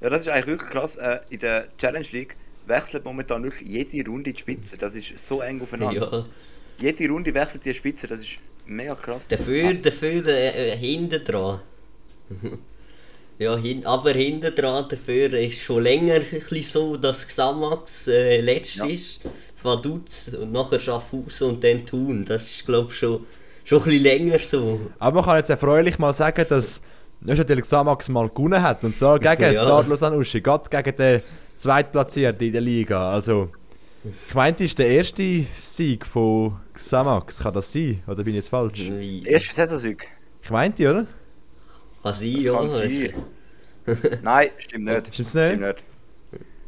Ja, das ist eigentlich wirklich krass. Äh, in der Challenge League wechselt momentan wirklich jede Runde die Spitze. Das ist so eng aufeinander. ja. Jede Runde wechselt die Spitze, das ist mega krass. Dafür, dafür äh, äh, hinten dran. ja, hin, aber hinten dran dafür ist schon länger ein bisschen so, dass Xamax äh, letzt Ja. ist, Vaduz und nachher Schaffhausen und dann Thun. Das ist glaube ich schon, schon ein bisschen länger so. Aber man kann jetzt erfreulich mal sagen, dass Neuchâtel Xamax mal gewonnen hat. Und zwar gegen Ja. Stade Lausanne Uschi, gerade gegen den Zweitplatzierten in der Liga. Also, ich meinte, ist der erste Sieg von Xamax. Kann das sein? Oder bin ich jetzt falsch? Erste Saisonsieg. Ich meinte, oder? Kann sein, Das ja. kann sein. Nein, stimmt nicht. Stimmt's nicht? Stimmt nicht.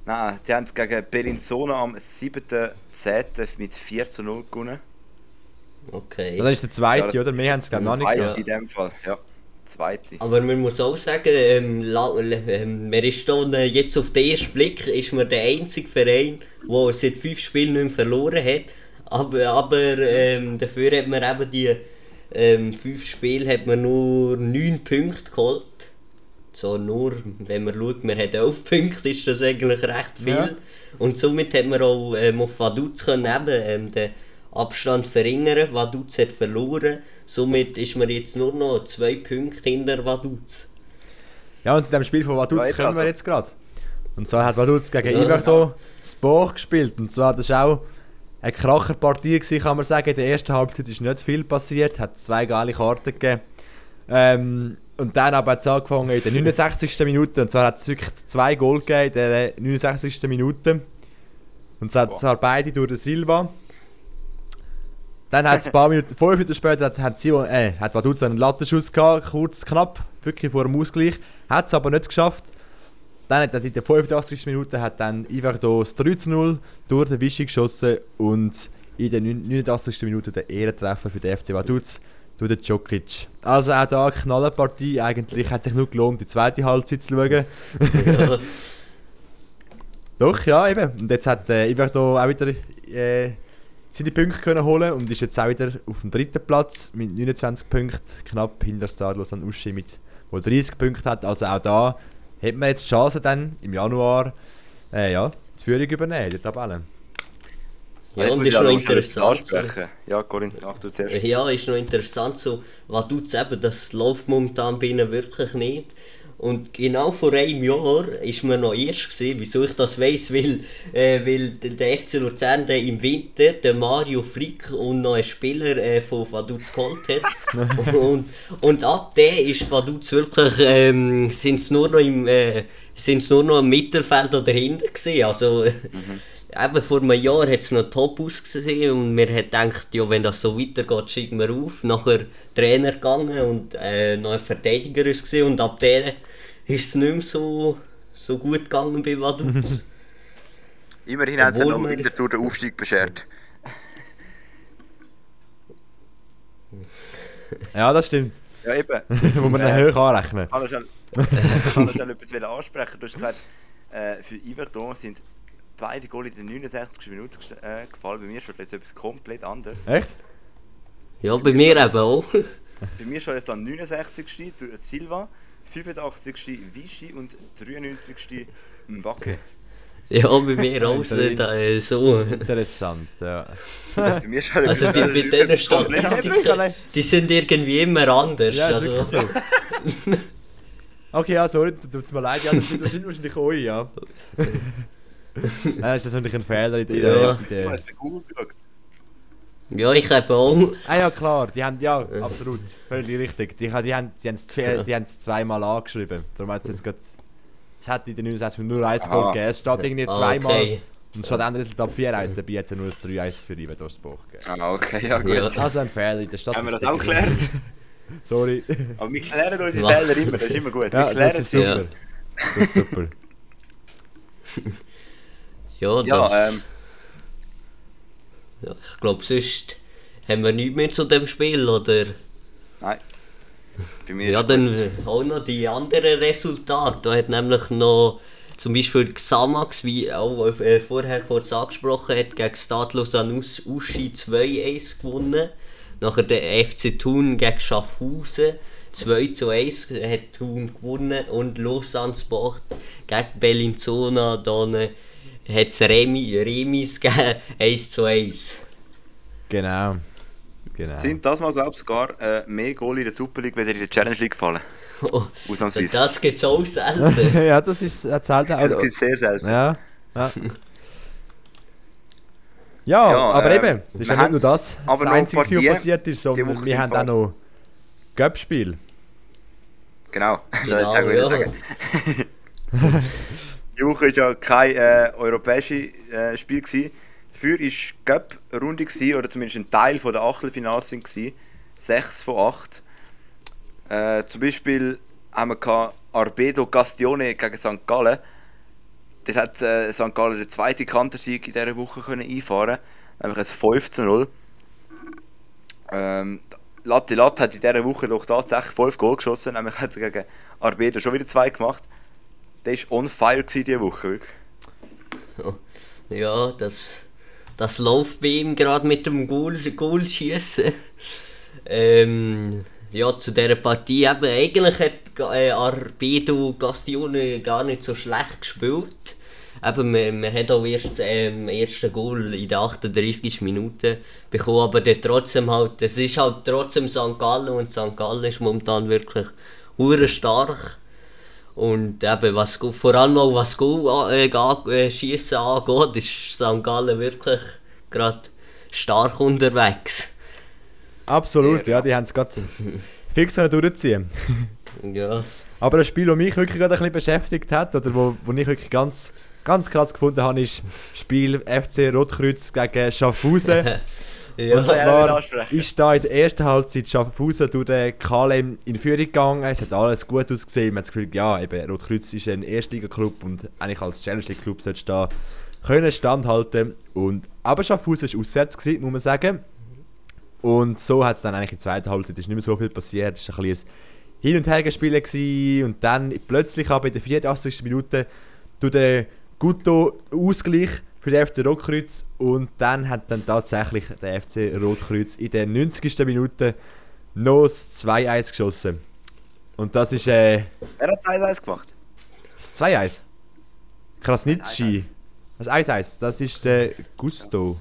Nein, die haben gegen Bellinzona am 7.10. mit 4 zu 0 gewonnen. Okay. Dann ist der zweite, Ja, das oder? Wir haben es glaube noch nicht Zweite gehabt. in dem Fall, ja. Zweite. Aber man muss auch sagen, ähm, ähm, man ist da äh, jetzt auf den ersten Blick ist man der einzige Verein, der seit fünf Spielen nicht mehr verloren hat. Aber, aber ähm, dafür hat man eben die ähm, fünf Spiele hat man nur neun Punkte geholt. So nur, wenn man schaut, man hat elf Punkte, ist das eigentlich recht viel. Ja. Und somit hat man auch ähm, auf Vaduz können eben, ähm, den Abstand verringern. Vaduz hat verloren. Somit ist man jetzt nur noch zwei Punkte hinter Vaduz. Ja, und zu dem Spiel von Vaduz Ja, kommen wir also. jetzt gerade. Und zwar hat Vaduz gegen Ja. Iverdo das Bach gespielt. Und zwar, das war auch eine Kracherpartie, gewesen, kann man sagen. In der ersten Halbzeit ist nicht viel passiert, hat zwei geile Karten gegeben. Ähm, und dann aber hat es angefangen in der 69. Minute. Und zwar hat es wirklich zwei Goal gegeben in der 69. Minute. Und zwar, zwar beide durch den Silva. Dann hat es ein paar Minuten, fünf Minuten später, hat, hat, äh, hat Vaduz einen Lattenschuss gehabt, kurz, knapp, wirklich vor dem Ausgleich. Hat es aber nicht geschafft. Dann hat er in der 85. Minute hat dann Iverdo das 3 zu 0 durch den Wischi geschossen und in der 89. Minute der Ehrentreffer für den FC Vaduz durch den Djokic. Also auch da eine Knallenpartie. Eigentlich hat sich nur gelohnt, die zweite Halbzeit zu schauen. Ja, Doch, ja, eben. Und jetzt hat äh, Iverdo auch wieder äh, seine Punkte können holen und ist jetzt auch wieder auf dem dritten Platz mit 29 Punkten, knapp hinter Stadlos an Uschi mit wo 30 Punkte hat. Also auch da hat man jetzt die Chance dann im Januar äh, ja, die Führung übernehmen der Tabelle. ja Jetzt und ist noch interessant. So. Ja, Corinne, mach du zuerst. ja, ist noch interessant, so, was tut eben, das läuft momentan bei ihnen wirklich nicht. Und genau vor einem Jahr ist mir noch erst gesehen, wieso ich das weiss, weil, äh, weil der FC Luzern der im Winter den Mario Frick und noch einen Spieler äh, von Vaduz geholt hat. und, und ab der ist Vaduz wirklich, ähm, sind's nur noch im, äh, sind's nur noch im Mittelfeld oder hinten gesehen. Also, Eben vor einem Jahr hat es noch top ausgesehen und wir haben gedacht, ja, wenn das so weitergeht, schicken wir auf. Nachher Trainer gegangen und äh, noch ein Verteidiger ist gesehen und ab der ist es nicht mehr so, so gut gegangen bei Vaduz. Immerhin hat es Obwohl noch wir- Winterthur den Aufstieg beschert. Ja, das stimmt. Ja, eben. Muss man dann hoch anrechnen. Ich kann schnell etwas ansprechen. Du hast gesagt, äh, für Iverdon sind beide Goal in der 69. Minute äh, gefallen. Bei mir schon das etwas komplett anderes. Echt? Ja, bei mir eben auch. Bei mir schon es dann 69. durch Silva, 85. Vichy und 93. Mbacke. Ja, bei mir auch äh, so. Interessant, ja. Bei mir schon Also die mit diesen. Statistiken, die sind irgendwie immer anders. Ja, also, so. Okay, ja, sorry, tut es mir leid, ja, das sind, das sind wahrscheinlich euch, ja. Nein, das ist natürlich ein Fehler in der... Ja. Du der hast bei Google geschaut. Ja, ich habe auch. ah ja, klar, die haben, ja, absolut, völlig richtig. Die, die haben die es zwei, die haben's zweimal angeschrieben. Darum hat es jetzt gerade... Es hat in der 69 nur ein Goal gegeben, es steht irgendwie Ah, zweimal. okay. Und steht dann Resultat 4-1, dabei hat es ja nur ein 3-1 für Iverdosbach gegeben. Ah, okay, ja gut. Ja. Also ein Fehler in der Stadt. Haben wir das auch geklärt? Sorry. Aber wir klären unsere. Fehler immer, das ist immer gut. Wir Ja, klären das ist sie. super. Ja. Das ist super. Ja, das, Ja, ähm, ja, ich glaube, sonst haben wir nichts mehr zu dem Spiel, oder? nein. Bei mir Ja, dann gut. auch noch die anderen Resultate. Da hat nämlich noch zum Beispiel Xamax, wie auch äh, vorher kurz angesprochen hat, gegen Stadlos an Us Uschi 2-1 gewonnen. Nachher der FC Thun gegen Schaffhausen 2 zu 1 hat Thun gewonnen und Lausanne Sport gegen Bellinzona dann hat es Remi, Remis gegeben 1 zu 1. Genau. Genau. Sind das mal, glaube ich, sogar äh, mehr Goal in der Super League, wieder in der Challenge League gefallen? Oh, Ausnahmsweise. das gibt es auch selten. ja, das ist das zählt auch. Das gibt sehr selten. Ja. Ja. Ja, Ja, aber ähm, eben, das ist wir ja nicht nur das, aber das Einzige, was passiert ist, sondern wir haben auch voll. noch Göppspiel. Genau. Genau, Das wollte ich ja. sagen. Die Woche war ja kein äh, europäisches äh, Spiel. Gewesen. Dafür war Cup-Runde, gewesen, oder zumindest ein Teil der Achtelfinals. gewesen. Sechs von acht. Äh, zum Beispiel haben wir Arbedo Castione gegen St. Gallen. Dort hat äh, St. Gallen den zweiten Kantersieg in dieser Woche können einfahren nämlich ein 5 zu 0. Ähm, Latte Latte hat in dieser Woche doch tatsächlich 5 Goal geschossen, nämlich hat er gegen Arbedo schon wieder zwei gemacht. Der war on fire diese Woche, wirklich. Ja, das, das läuft bei ihm gerade mit dem Goal, Goalschießen. Ähm, ja, zu dieser Partie eben, eigentlich hat äh, Arbedo Gastione gar nicht so schlecht gespielt. Eben, man, man hat auch erst ähm, ersten Goal in der 38. Minute bekommen, aber dann trotzdem halt, es ist halt trotzdem St. Gallen und St. Gallen ist momentan wirklich hure stark. Und eben, was, vor allem auch was Goal äh, äh, schießen angeht, ist St. Gallen wirklich gerade stark unterwegs. Absolut, Sehr, ja, die haben es gerade fix können durchziehen. Ja, Aber ein Spiel, das mich wirklich gerade ein bisschen beschäftigt hat, oder wo, wo ich wirklich ganz, ganz krass gefunden habe, ist das Spiel FC Rotkreuz gegen Schaffhausen. ja, Und zwar ansprechen. ist da in der ersten Halbzeit Schaffhausen durch den KLM in Führung gegangen. Es hat alles gut ausgesehen. Man hat das Gefühl, ja, eben, Rotkreuz ist ein Erstliga-Club und eigentlich als Challenge League-Club sollte da können standhalten. Und, aber Schaffhausen war auswärts, gewesen, muss man sagen. Und so hat es dann eigentlich in der zweiten Halbzeit ist nicht mehr so viel passiert. Es war ein ein Hin- und Hergespiel gewesen. und dann plötzlich aber in der 84. Minute durch den Gutto Ausgleich für den FC Rotkreuz und dann hat dann tatsächlich der FC Rotkreuz in der 90. Minute noch das 2-1 geschossen. Und das ist äh, Wer hat 1-1 gemacht? das 2-1. Krasnitschi. Das 1-1, das ist der Gusto.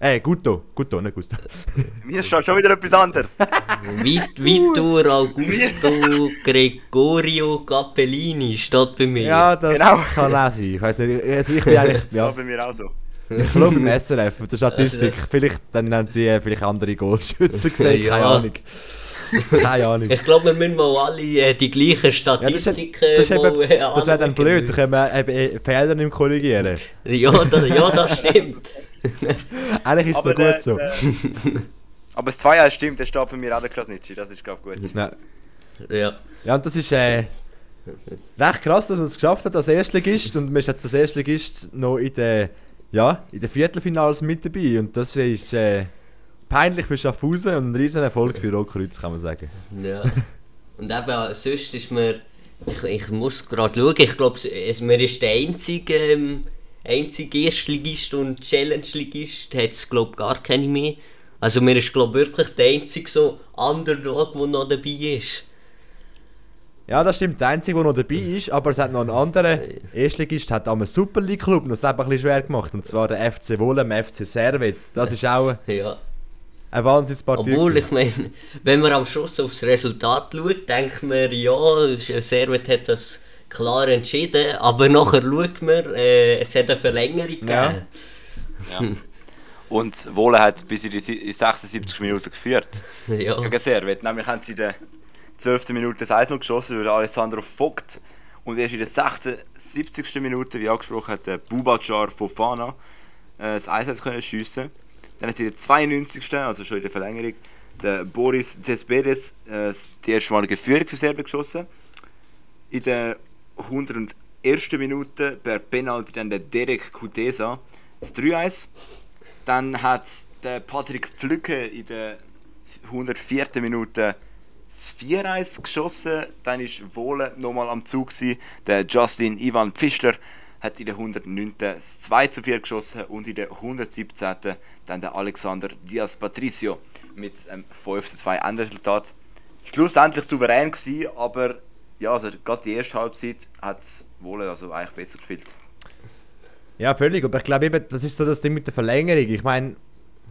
Äh, Guto. Guto, nicht Gusto. Mir steht schon wieder etwas anderes. Vit- Vitor Augusto Gregorio Cappellini steht bei mir. Ja, das Genau. kann auch sein. Ich weiß nicht, also ich bin eigentlich, Ja, ja, bei mir auch so. Ich glaube im SRF, auf der Statistik. Vielleicht, dann haben sie äh, vielleicht andere Goalschützen gesehen, keine Ja. Ahnung. Keine Ahnung. Ich glaube, wir müssen mal alle äh, die gleichen Ja, das Statistiken das mal, äh, das wäre dann blöd, da können wir eben äh, Fehler nicht korrigieren. Ja, das, ja, das stimmt. Eigentlich ist es gut der, so. der, aber das 2-1 stimmt, der steht bei mir auch der Klasnitschi. Das ist, glaube ich, gut. Ja. Ja. ja, und das ist äh, recht krass, dass man es geschafft hat als Erstligist und man ist jetzt als Erstligist noch in der, ja, in den Viertelfinals mit dabei und das ist äh, peinlich für Schaffhausen und ein riesen Erfolg für Rotkreuz, kann man sagen. Ja. Und eben, sonst ist mir. Ich, ich muss gerade schauen, ich glaube, es, mir ist der einzige, ähm, einzige Erstligist und Challenge-Ligist, hat es glaube gar keine mehr. Also mir ist glaube wirklich der einzige so Underdog, der noch dabei ist. Ja, das stimmt, der Einzige, der noch dabei ist, aber es hat noch einen anderen Erstligist, hat am Super League Club und das hat ein bisschen schwer gemacht, und zwar der FC Wollem, FC Servet. Das ist auch Ja. eine Wahnsinnspartie. Obwohl, ich meine, wenn man am Schluss aufs Resultat schaut, denkt man, ja, Servet hat das klar entschieden, aber nachher schaut man, äh, es hat eine Verlängerung gegeben. Ja. Ja. Und Wohle hat bis in die si- in 76 Minuten geführt. Ja. Gegen Servet. Nämlich haben sie der 12. Minute das 1 geschossen durch Alessandro Vogt. Und erst in der 76. Minute, wie angesprochen, hat der Bubacar Fofana äh, das 1 können schiessen. Dann hat sie in der 92. also schon in der Verlängerung, der Boris Cespedes äh, die erstmalige Führung für Serbien geschossen. In der 101. Minute per Penalty dann der Derek Kutesa das 3-1. Dann hat der Patrick Pflücke in der 104. Minute das 4-1 geschossen. Dann ist Wohle nochmal am Zug. Gewesen. Der Justin Ivan Pfister hat in der 109. das 2 4 geschossen und in der 117. dann der Alexander Diaz Patricio mit einem 5 2 Endresultat. Schlussendlich souverän gewesen, aber ja, also gerade die erste Halbzeit hat Wohle also eigentlich besser gespielt. Ja, völlig. Aber ich glaube eben, das ist so das Ding mit der Verlängerung. Ich meine,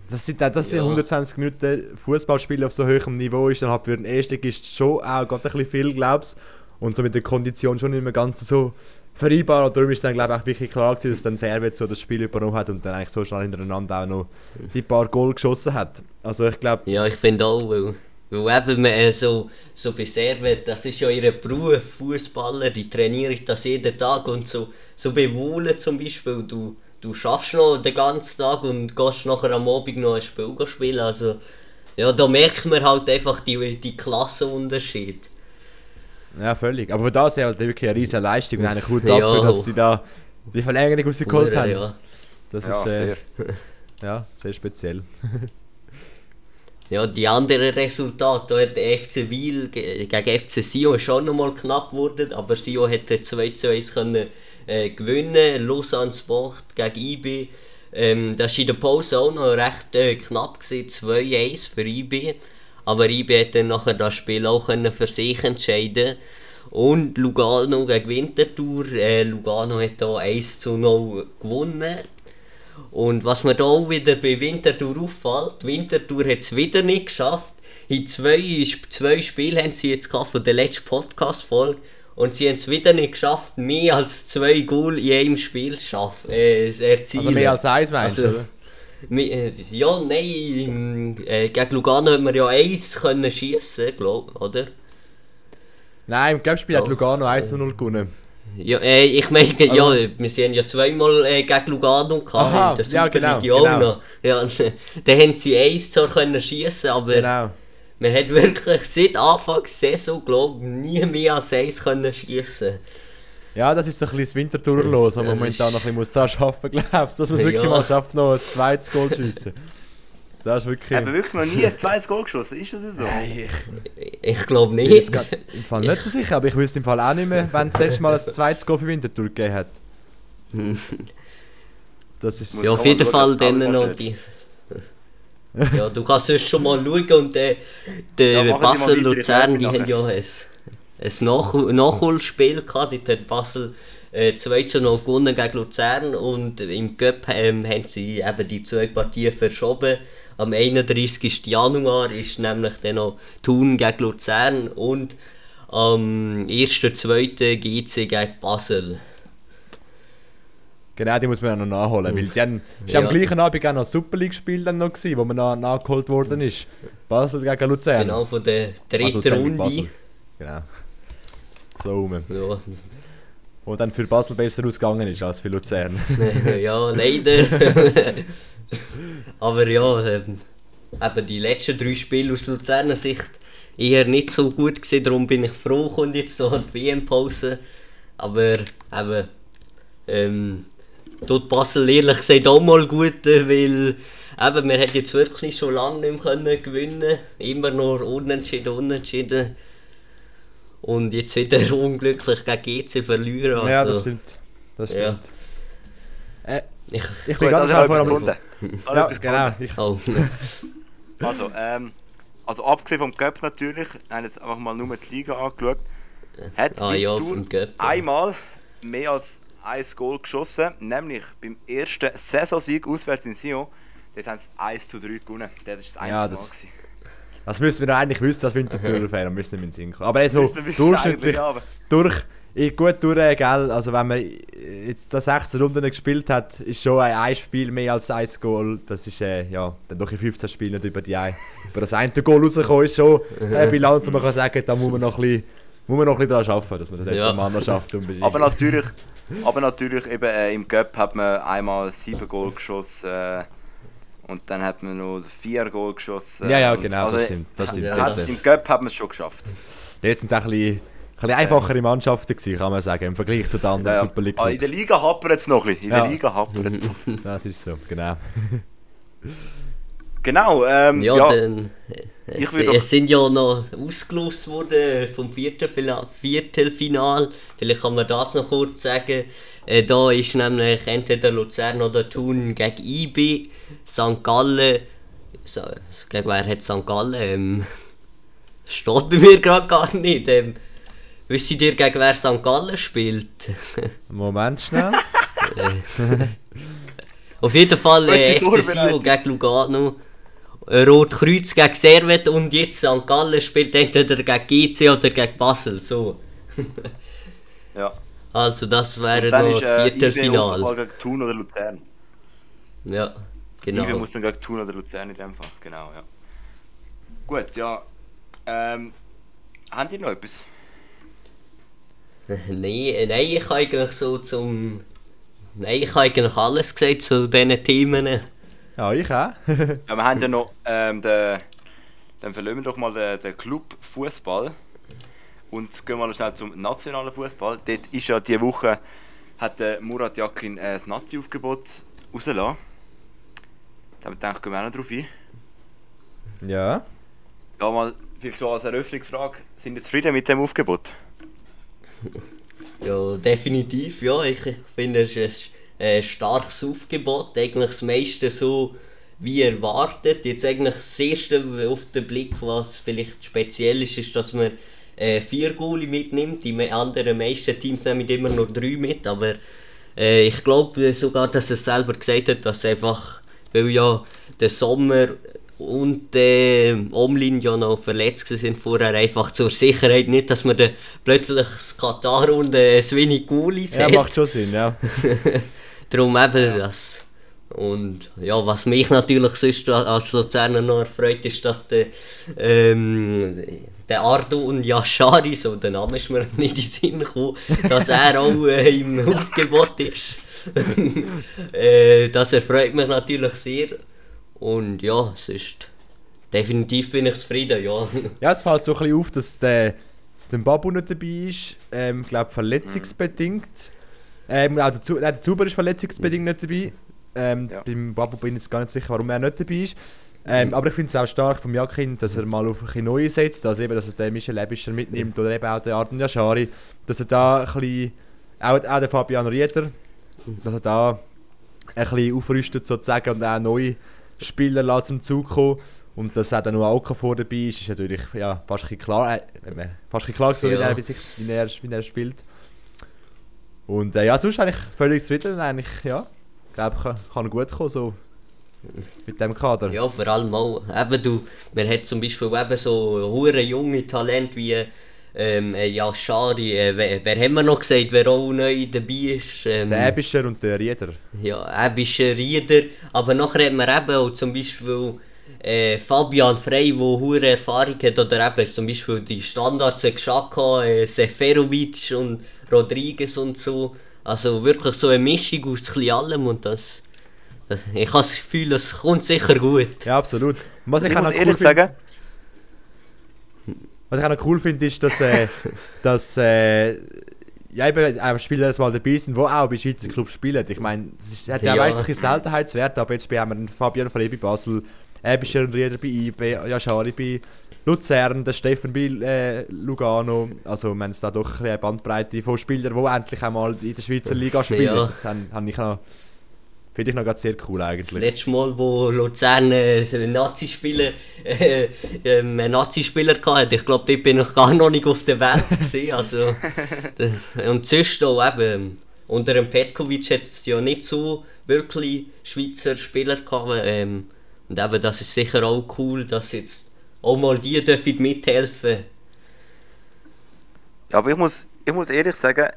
das sind, auch- das sind Ja. 120 Minuten Fußballspiel auf so hohem Niveau ist dann halt für den Erstligist schon auch gerade ein bisschen viel, glaubst Und so mit der Kondition schon nicht mehr ganz so vereinbar. Und darum ist dann, glaube ich, auch wirklich klar gewesen, dass dann Servet so das Spiel übernommen hat und dann eigentlich so schnell hintereinander auch noch die paar Goal geschossen hat. Also ich glaube, Ja, ich finde auch, weil, weil eben man, äh, so, so bei Servet, das ist ja ihr Beruf, Fußballer, die trainieren das jeden Tag und so, so bei Wohlen zum Beispiel, du, du schaffst noch den ganzen Tag und gehst nachher am Abend noch ein Spiel spielen, also ja, da merkt man halt einfach die, die Klassenunterschied. ja völlig. Aber für das ist halt wirklich eine riesige Leistung und eigentlich gut Ja. dass sie da die Verlängerung rausgeholt haben. ja. Das Ja, ist äh, sehr. ja, sehr speziell. Ja, die anderen Resultate, da hat der FC Wiel ge- gegen FC Sion schon nochmal knapp geworden, aber Sion hätte 2 zu 1 können, äh, gewinnen. Lausanne Sport gegen IB. Ähm, das war in der Pause auch noch recht äh, knapp, gewesen, 2-1 für IB. Aber IB hat dann nachher das Spiel auch können für sich entscheiden Und Lugano gegen Winterthur. Äh, Lugano hat da 1 zu 0 gewonnen. Und was mir da auch wieder bei Winterthur auffällt, Winterthur hat es wieder nicht geschafft. In zwei, zwei Spielen haben sie jetzt von der letzten Podcast-Folge Und sie haben es wieder nicht geschafft, mehr als zwei Goal in einem Spiel zu schaffen, äh, erzielen. Also mehr als eins meinst Also, du? äh, Ja, nein, äh, gegen Lugano haben wir ja eins können schießen, glaube oder? Nein, im Gelbspiel hat. Lugano 1 0 gewonnen. Ja, äh, ich meine, ja, Also- wir sind ja zweimal äh, gegen Lugano gehabt, Aha, in der ja, genau, genau. Ja, dann haben sie eins zwar können schießen, aber Genau. Man hat wirklich seit Anfang der Saison, glaube ich, nie mehr als eins können schießen. Ja, das ist so ein bisschen das Wintertour los, wo man momentan noch ein bisschen muss dran arbeiten glaubst dass man es wirklich Ja. mal schafft, noch ein zweites Goal zu schiessen. Das ist wirklich... Haben wir wirklich noch nie ein zweites Goal geschossen? Ist das so? Hey, ich Ich glaube bin nicht. grad im Fall nicht so sicher, aber ich wüsste im Fall auch nicht mehr, wenn es das letzte Mal ein zweites Goal für Wintertour gegeben hat. Das ist... Muss Ja, auf jeden Fall dann noch die. Ja, du kannst sonst schon mal schauen und der, der Ja, Sie Basel Luzern, die haben ja ein, ein Nach Nachholspiel gehabt. Dort hat Basel äh, 2 zu 0 gewonnen gegen Luzern und im Cup ähm, haben sie eben die zwei Partien verschoben. Am 31. Januar ist nämlich dann noch Thun gegen Luzern und am 1.2. GC gegen Basel. Genau, die muss man ja noch nachholen, weil die haben, ist Ja. am gleichen Abend auch noch ein Super League-Spiel dann noch gewesen, wo man noch nachgeholt worden ist. Basel gegen Luzern. Genau, von der dritten Also Runde. Genau. So rum. Ja, Wo dann für Basel besser ausgegangen ist als für Luzern. ja, leider. Aber ja, ähm, eben die letzten drei Spiele aus Luzerner Sicht eher nicht so gut gewesen, darum bin ich froh, kommt jetzt so die WM-Pause. Aber eben, ähm, tut Basel ehrlich gesagt auch mal gut, äh, weil eben, wir hätten jetzt wirklich schon lange nicht mehr können gewinnen Immer nur unentschieden, unentschieden. Und jetzt wieder unglücklich gegen GC verlieren. Also, Ja, das stimmt. Das Ja. stimmt. Äh, Ich, ich bin Gut, ganz also etwas am... habe Ja, genau. Ich, oh. Also, ähm, also abgesehen vom Cup natürlich, nein, jetzt einfach mal nur die Liga angeschaut, hat Ah ja, Cup. einmal mehr als ein Goal geschossen, nämlich beim ersten Saisonsieg auswärts in Sion. Dort haben sie 1 zu 3 gewonnen. Das war das einzige Ja, Mal. das- gewesen. das müssen wir eigentlich wissen, als Winterthur-Fan, müssen wir in den Sinn kommen. Aber so Müssen wir wissen, durchschnittlich, eigentlich, aber- durch, eh, gut durch, äh, gell, also wenn man jetzt da 16 Runden gespielt hat, ist schon ein, ein Spiel mehr als ein Goal, das ist, äh, ja, dann doch in 15 Spielen nicht über, die ein, über das eine Goal rausgekommen, ist schon eine Bilanz, wo man kann sagen, da muss man noch ein bisschen, muss man noch ein bisschen daran arbeiten, dass man das jetzt Ja. ja. mal schafft. Aber natürlich, aber natürlich eben, äh, im Cup hat man einmal 7 Goal geschossen äh, und dann hat man noch 4 Goal geschossen. Ja, ja, genau, das stimmt, das stimmt. Ja, äh, Im Cup hat man es schon geschafft. Jetzt sind es ein bisschen, ein bisschen einfachere Mannschaften gewesen, kann man sagen, im Vergleich zu den anderen Ja. Super League Ah, in der. Liga hapert es noch ein bisschen. In Ja. der Liga hapert es noch. Das ist so, genau. Genau, ähm, Ja, ja, dann. äh, Es, es sind ja noch ausgelost worden vom Viertelfinal, Viertelfinal. Vielleicht kann man das noch kurz sagen. Äh, da ist nämlich entweder Luzern oder Thun gegen IB, St. Gallen. So, gegen wer hat St. Gallen? Ähm, steht bei mir gerade gar nicht. Ähm, wisst ihr, gegen wer St. Gallen spielt? Moment schnell. Auf jeden Fall äh, FC Vorbereitung. gegen Lugano. Äh, Rotkreuz gegen Servet und jetzt St. Gallen spielt entweder gegen GC oder gegen Basel. So. ja. Also das wäre dann noch ist das äh, IB Viertelfinal. Auswahl gegen Thun oder Luzern. Ja, genau. muss dann gegen Thun oder Luzern in dem Fall. Genau, ja. Gut, ja. Ähm, haben die noch etwas? Nein, äh, nein, ich habe eigentlich so zum... Nein, ich habe eigentlich alles gesagt zu diesen Themen. Ja, ich auch. Ja, wir haben ja noch ähm, den, dann verlassen wir doch mal den, den Club Fußball und gehen wir noch schnell zum nationalen Fußball. Dort ist ja diese Woche hat der Murat Yakin äh, das Nazi-Aufgebot rausgelassen. Da haben wir gedacht, gehen wir auch noch drauf ein. ja. Ja, mal vielleicht so als Eröffnungsfrage, sind wir zufrieden mit dem Aufgebot? Ja, definitiv, ja. Ich finde, es ist äh, starkes Aufgebot. Eigentlich das meiste so wie erwartet. Jetzt eigentlich das erste auf den Blick, was vielleicht speziell ist, ist, dass man äh, vier Goalie mitnimmt. Die anderen meisten Teams nehmen immer nur drei mit. Aber äh, ich glaube sogar, dass er selber gesagt hat, dass einfach, weil ja der Sommer und äh, Omlin ja noch verletzt sind vorher einfach zur Sicherheit nicht, dass man dann plötzlich das Katar und äh, Swini Guli Ja, sieht. macht schon Sinn, ja. Darum eben das. Und ja, was mich natürlich sonst als Luzerner noch erfreut, ist, dass der, ähm, der Ardo und Yashari, so der Name ist mir nicht in den Sinn gekommen, dass er auch äh, im Aufgebot ist. äh, das erfreut mich natürlich sehr. Und ja, es ist definitiv bin ich zufrieden, ja. Ja, es fällt so ein bisschen auf, dass der, der Babu nicht dabei ist. Ähm, ich glaube, verletzungsbedingt. Ähm, auch der, Zu- nein, der Zuber ist verletzungsbedingt nicht dabei. Ähm, Ja. Beim Babu bin ich jetzt gar nicht sicher, warum er nicht dabei ist. Ähm, aber ich finde es auch stark vom Jakin, dass er mal auf ein Neue setzt. Also eben, dass er den Michel Ebischer mitnimmt oder eben auch den Arden Yashari. Dass er da ein bisschen, auch, auch den Fabian Rieder, dass er da ein bisschen aufrüstet sozusagen und auch neue Spieler zum Zug kommen. Und dass auch dann noch Okafor dabei ist, ist natürlich ja, fast ein bisschen klar, äh, fast ein bisschen klar so, wie, Ja. er, wie, sich, wie, er, wie er spielt. Und äh, ja, sonst eigentlich völlig zufrieden. Eigentlich, ja, ich glaube, kann, kann gut kommen so mit dem Kader. Ja, vor allem auch, eben du, man hat zum Beispiel eben so hure junge Talente wie ähm, äh, ja, Schari, äh, wer, wer haben wir noch gesagt, wer auch neu dabei ist? Ähm, Der Ebischer und der Rieder. Ja, Ebischer Rieder, aber nachher hat man eben auch zum Beispiel äh, Fabian Frey, der hure Erfahrung hat, oder eben zum Beispiel die Standards Xhaka, äh, Seferovic und Rodriguez und so. Also wirklich so eine Mischung aus ein allem und das, das ich habe das Gefühl, es kommt sicher gut. Ja, absolut. Was ich, Ich auch muss noch cool ehrlich finde, sagen, was ich auch noch cool finde, ist, dass, äh, dass äh, ja, eben auch Spieler das mal dabei sind, die auch bei Schweizer Clubs spielen. Ich meine, es ist, hat ja, Ja. ja. weißt, ein bisschen Seltenheitswert, aber jetzt haben wir Fabian Frey bei Basel, Ebischer und Rieder bei IB, Yashari bei Luzern, der Steffen bei äh, Lugano. Also wir haben da doch eine Bandbreite von Spielern, die endlich einmal in der Schweizer Liga spielen. Ja. Das han ich noch, finde ich noch sehr cool Das eigentlich. letzte Mal, wo Luzern äh, so einen Nazi-Spieler äh, ähm, einen Nazi-Spieler hatte, ich glaube, dort bin ich gar noch nicht auf der Welt gewesen, also Und sonst auch eben, unter dem Petkovic hat es ja nicht so wirklich Schweizer Spieler gehabt. Ähm, und eben, das ist sicher auch cool, dass jetzt auch mal die dürfen mithelfen Ja, aber ich muss, ich muss ehrlich sagen,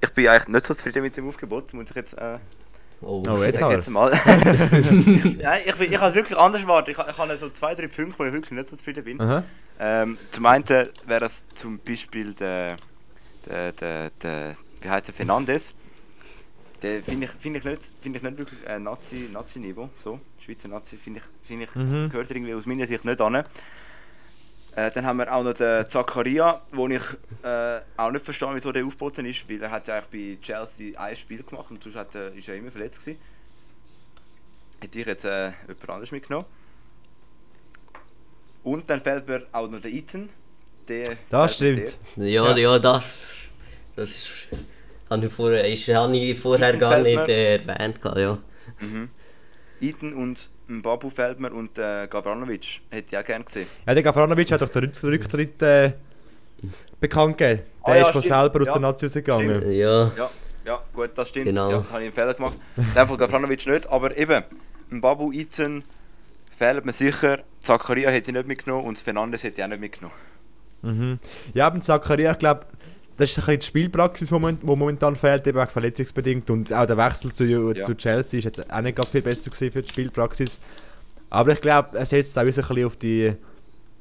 ich bin eigentlich nicht so zufrieden mit dem Aufgebot, muss ich jetzt äh, Oh, Oh, jetzt jetzt mal. Nein, ich, ich habe es wirklich anders erwartet. Ich, ich habe so zwei, drei Punkte, wo ich wirklich nicht so zufrieden bin. Ähm, zum einen wäre das zum Beispiel der, der, der, der wie heißt der, Fernandes. Der finde ich, find ich, nicht, find ich nicht wirklich ein Nazi- Nazi-Niveau. so, Schweizer Nazi finde ich, find ich Mhm. gehört irgendwie aus meiner Sicht nicht an. Äh, dann haben wir auch noch den Zakaria, wo ich äh, auch nicht verstehe, wieso der aufgeboten ist, weil er hat ja eigentlich bei Chelsea ein Spiel gemacht und sonst hat, er- ist er immer verletzt gewesen. Hätte ich jetzt äh, jemand anderes mitgenommen. Und dann fällt mir auch noch der Ethan. Der Das stimmt. Ja, Ja. ja, das. Das ist. Habe ich vorher, ist, habe ich vorher gar nicht äh, erwähnt. Ja. Mhm. Ethan und Babu Feldmer und äh, Gabranovic hätte ich auch gerne gesehen. Ja, der Gavranovic hat doch den Rück- Rücktritt äh, bekannt gegeben. Der Ah, ja, ist von stimmt. selber aus Ja, der Nazi rausgegangen. Ja. Ja, ja, gut, das stimmt. Genau. Ja, habe ich einen Fehler gemacht. In dem Fall Gavranovic nicht, aber eben, Babu, Ethan fehlt mir sicher. Zakaria hätte ich nicht mitgenommen und Fernandes hätte ich auch nicht mitgenommen. Mhm. Ja, beim Zakaria, ich glaube, das ist ein bisschen die Spielpraxis, die moment, momentan fehlt, eben auch verletzungsbedingt. Und auch der Wechsel zu, Ja. zu Chelsea ist jetzt auch nicht viel besser gewesen für die Spielpraxis. Aber ich glaube, er setzt auch ein bisschen auf die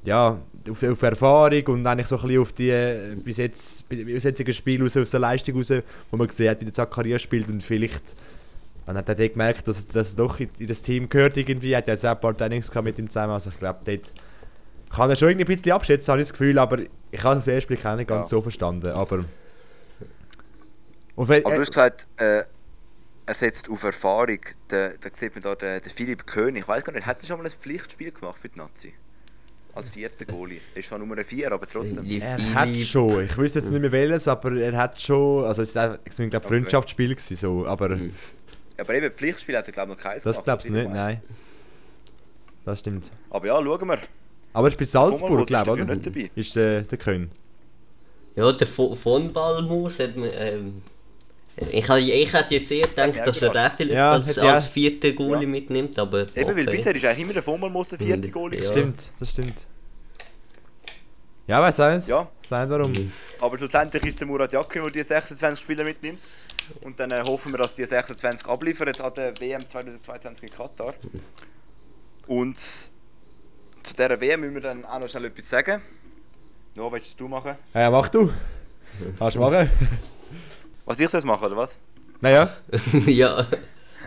ja, auf, auf Erfahrung und eigentlich so ein bisschen auf die äh, bis jetzt bis jetzige Spiel raus, aus der Leistung raus, wo man gesehen hat, wie der Zakaria spielt und vielleicht dann hat er gemerkt, dass, dass er doch in, in das Team gehört irgendwie, er hat jetzt auch ein paar Trainings mit ihm zusammen, also ich glaube, dort kann er schon irgendwie ein bisschen abschätzen, habe ich das Gefühl, aber ich habe es auf den ersten Blick auch nicht ganz Ja. so verstanden, aber... Wenn, Aber du äh, hast gesagt, äh, er setzt auf Erfahrung. Da, da sieht man da den, den Philipp König. Ich weiß gar nicht, hat er schon mal ein Pflichtspiel gemacht für die Nazi? Als vierter Goalie. Er ist zwar Nummer 4, aber trotzdem. Er hat schon, ich wüsste jetzt nicht mehr welches, aber er hat schon, also es war ich glaube Okay. Freundschaftsspiel gewesen, so, aber Mhm. Aber eben, Pflichtspiel hat er glaube ich noch keins das gemacht, glaubst du nicht, ich weiss. nein. Das stimmt. Aber ja, schauen wir. Aber er ist bei Salzburg, glaube ich, nicht dabei. Ist der, der Köln. Ja, der Von von Ballmus hat, mir, ähm, Ich, ich hätte jetzt eher gedacht, dass er den vielleicht Ja, als, ich als vierten Goalie mitnimmt, aber Eben, weil okay. bisher ist eigentlich immer der Vollmermoos der vierte. Goalie. Ja. Stimmt, das stimmt. Ja, weiß auch nicht. Ja, Weiß nicht warum. Mhm. aber schlussendlich ist der Murat Yakin, der die 26 Spieler mitnimmt. Und dann äh, hoffen wir, dass die 26 abliefern an der WM 2022 in Katar. Und zu dieser WM müssen wir dann auch noch schnell etwas sagen. No, willst du machen? Ja, mach du. Kannst du machen. Was ich soll machen, oder was? Naja. ja.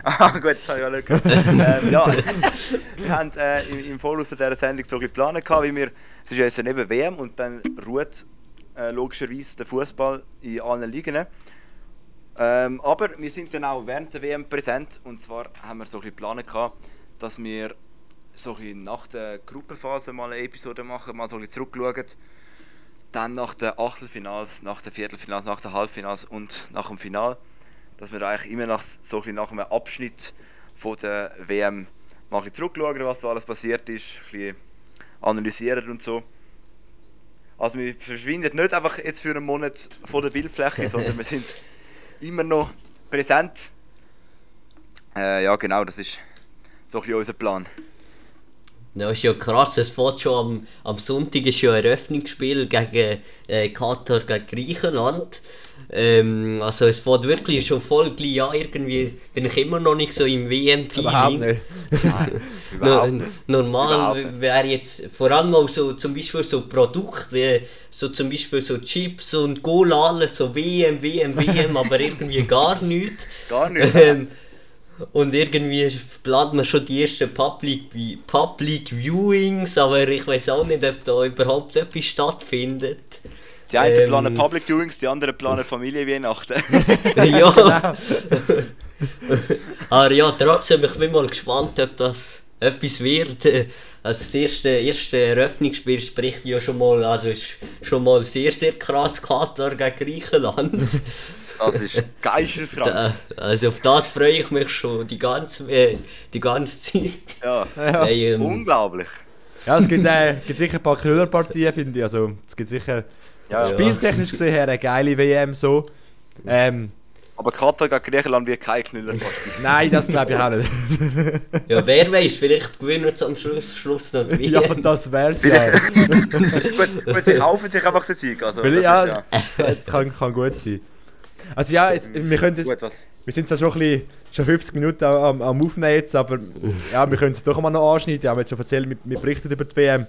Ah, gut, das habe ich auch nicht gehört. ähm, ja, wir haben äh, im, im Voraus zu dieser Sendung so geplant, gehabt, wie wir, es ist ja jetzt neben WM und dann ruht äh, logischerweise der Fußball in allen Ligen. Ähm, aber wir sind dann auch während der WM präsent und zwar haben wir so ein bisschen geplant, gehabt, dass wir so ein nach der Gruppenphase mal eine Episode machen, mal so ein zurückschauen. Dann nach den Achtelfinals, nach den Viertelfinals, nach den Halbfinals und nach dem Final dass wir eigentlich immer nach, so ein nach einem Abschnitt von der WM mal ein zurückschauen, was da alles passiert ist, ein bisschen analysieren und so. Also wir verschwinden nicht einfach jetzt für einen Monat von der Bildfläche, sondern wir sind immer noch präsent. Äh, ja genau, das ist so ein bisschen unser Plan. Das ist ja krass, es fährt schon am, am Sonntag ist ja ein Eröffnungsspiel gegen äh, Katar gegen Griechenland. Ähm, also es fährt wirklich schon voll gleich an, irgendwie bin ich immer noch nicht so im nicht. Überhaupt No, normal wäre jetzt vor allem auch so zum Beispiel so Produkte, wie so zum Beispiel so Chips und Cola, alles so WM, WM, WM, aber irgendwie gar nichts. Gar nicht. Ähm, und irgendwie plant man schon die ersten Public, Public Viewings, aber ich weiß auch nicht, ob da überhaupt etwas stattfindet. Die einen Ähm. planen Public Doings, die anderen planen Familienweihnachten. ja. aber ja, trotzdem, ich bin mal gespannt, ob das etwas wird. Also das erste, erste Eröffnungsspiel spricht ja schon mal, also ist schon mal sehr, sehr krass Katar gegen Griechenland. Das ist geisteskrank. Da- also auf das freue ich mich schon die ganze, äh, die ganze Zeit. Ja, Nein, ähm, unglaublich. Ja, es gibt, äh, gibt sicher ein paar Knüllerpartien, finde ich. Also, es gibt sicher Ja, spieltechnisch gesehen her eine geile WM so. Ähm, Aber Katar gegen Griechenland wird kein Knüller. nein, das glaube ich auch nicht. Ja, wer weiß, vielleicht gewinnen sie am Schluss, Schluss noch die ja, WM. das wär's ja. gut, gut, sie kaufen sich einfach den Sieg. Also, Weil, das ja, ist ja. das kann, kann gut sein. Also ja, jetzt, wir können jetzt, Gut, was? wir sind zwar schon ein bisschen, schon 50 Minuten am, am Aufnehmen jetzt, aber ja, wir können es doch mal noch anschneiden. Wir haben jetzt schon erzählt, wir, wir berichten über die WM.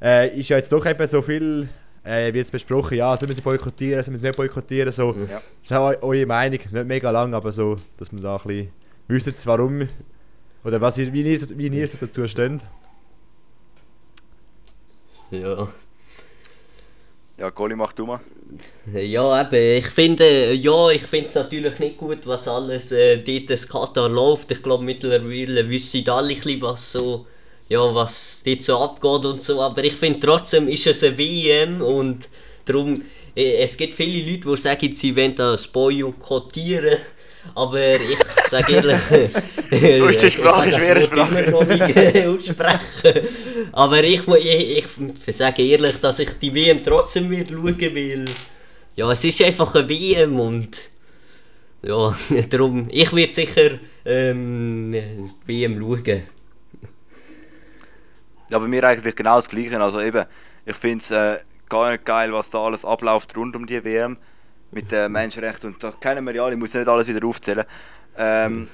Äh, ist ja jetzt doch eben so viel, äh, wie jetzt besprochen, ja, sollen wir sie boykottieren, sollen wir sie nicht boykottieren, so. Ja. Das ist auch eu- eure Meinung, nicht mega lang, aber so, dass man da ein bisschen wüsstet, warum, oder was wie, ihr, wie ihr dazu steht. Ja. Ja, Goli, mach du mal. Ja, eben, ich finde, ja, ich finde es natürlich nicht gut, was alles äh, dort in Katar läuft. Ich glaube, mittlerweile wissen alle ein was so, ja, was dort so abgeht und so. Aber ich finde trotzdem ist es eine WM und darum, äh, es gibt viele Leute, die sagen, sie wollen das boykottieren. Aber ich sage ehrlich, die Sprache, ich kann schwere Sprache. aussprechen. Aber ich, ich, ich sage ehrlich, dass ich die WM trotzdem wird schauen will. Ja, es ist einfach eine WM und ja, darum, ich werde sicher ähm, die WM schauen. Ja, bei mir eigentlich genau das Gleiche. Also eben, ich finde es äh, gar nicht geil, was da alles abläuft rund um die WM mit den Menschenrechten. Und da kennen wir ja alle, ich muss nicht alles wieder aufzählen. Ähm,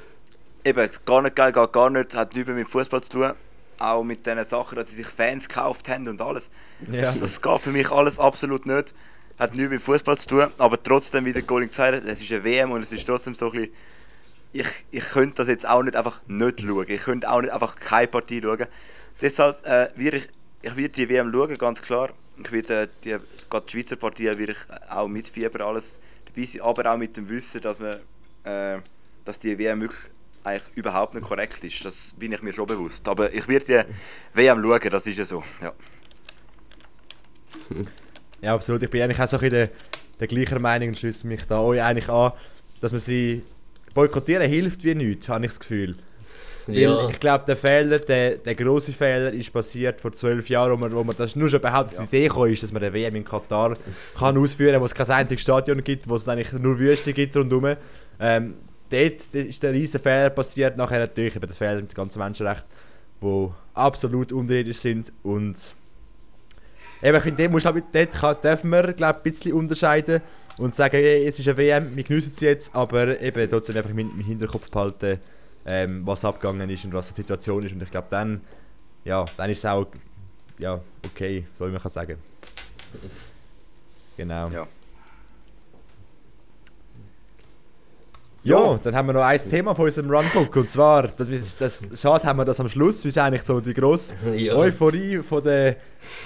eben, gar nicht geil, geht gar nicht, hat nichts mit Fußball zu tun. Auch mit den Sachen, dass sie sich Fans gekauft haben und alles. Das, das geht für mich alles absolut nicht. Hat nichts mit Fußball zu tun, aber trotzdem, wie der Goling gesagt hat, es ist eine WM und es ist trotzdem so ein bisschen ich, ich könnte das jetzt auch nicht einfach nicht schauen. Ich könnte auch nicht einfach keine Partie schauen. Deshalb äh, werde ich, ich werde die WM schauen, ganz klar. Ich die, gerade die Schweizer Partie werde ich auch mit Fieber alles dabei sein, aber auch mit dem Wissen, dass, man, äh, dass die WM wirklich eigentlich überhaupt nicht korrekt ist. Das bin ich mir schon bewusst. Aber ich werde die WM schauen, das ist ja so. Ja. Ja, absolut. Ich bin eigentlich auch so ein bisschen der, der gleichen Meinung und schließe mich da euch eigentlich an, dass man sie boykottieren hilft wie nichts, habe ich das Gefühl. Ja. ich glaube, der Fehler, der, der grosse Fehler ist passiert vor zwölf Jahren, wo man, wo man das nur schon überhaupt auf die Idee gekommen ist, dass man eine WM in Katar kann ausführen kann, wo es kein einziges Stadion gibt, wo es eigentlich nur Wüste gibt rundherum. Ähm, dort ist der riesen Fehler passiert, nachher natürlich eben der Fehler mit den ganzen Menschenrechten, die absolut unterirdisch sind und eben, ich finde, halt- dort kann, dürfen wir glaub, ein bisschen unterscheiden und sagen, hey, es ist eine WM, wir genießen sie jetzt, aber eben trotzdem einfach im Hinterkopf behalten, ähm, was abgegangen ist und was die Situation ist und ich glaube dann, ja, dann ist es auch ja, okay, so wie man sagen. Genau. Ja. Ja, dann haben wir noch ein Thema von unserem Runbook und zwar, das, das, schade haben wir das am Schluss, das ist eigentlich so die grosse Ja. Euphorie von der,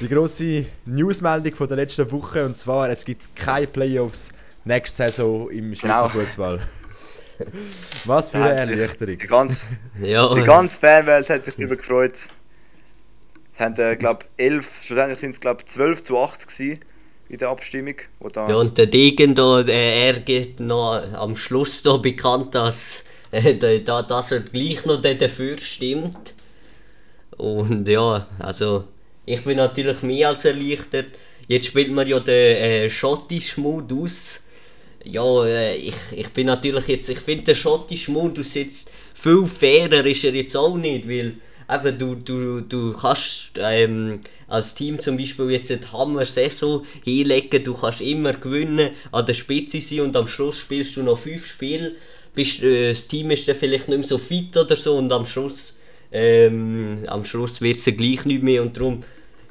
die grosse Newsmeldung von der letzten Woche und zwar, es gibt keine Playoffs nächste Saison im Schweizer Genau. Fußball. Was für eine Erleichterung. Die ganze, Ja, die ganze Fanwelt hat sich darüber gefreut. Es haben, äh, glaube elf, schlussendlich sind es, glaube 12 zu 8 gewesen in der Abstimmung. Wo da, ja, und der Degen da, äh, er gibt noch am Schluss da bekannt, dass, äh, da, da, dass er gleich noch da dafür stimmt. Und ja, also ich bin natürlich mehr als erleichtert. Jetzt spielt man ja den äh, schottischen Modus. Ja, äh, ich, ich bin natürlich jetzt, ich finde den schottischen Modus jetzt viel fairer ist er jetzt auch nicht, weil eben du, du, du kannst ähm, als Team zum Beispiel jetzt eine Hammer-Saison hinlegen, du kannst immer gewinnen, an der Spitze sein und am Schluss spielst du noch fünf Spiele, bist, äh, das Team ist dann vielleicht nicht mehr so fit oder so und am Schluss, ähm, Schluss wird es gleich nicht mehr und darum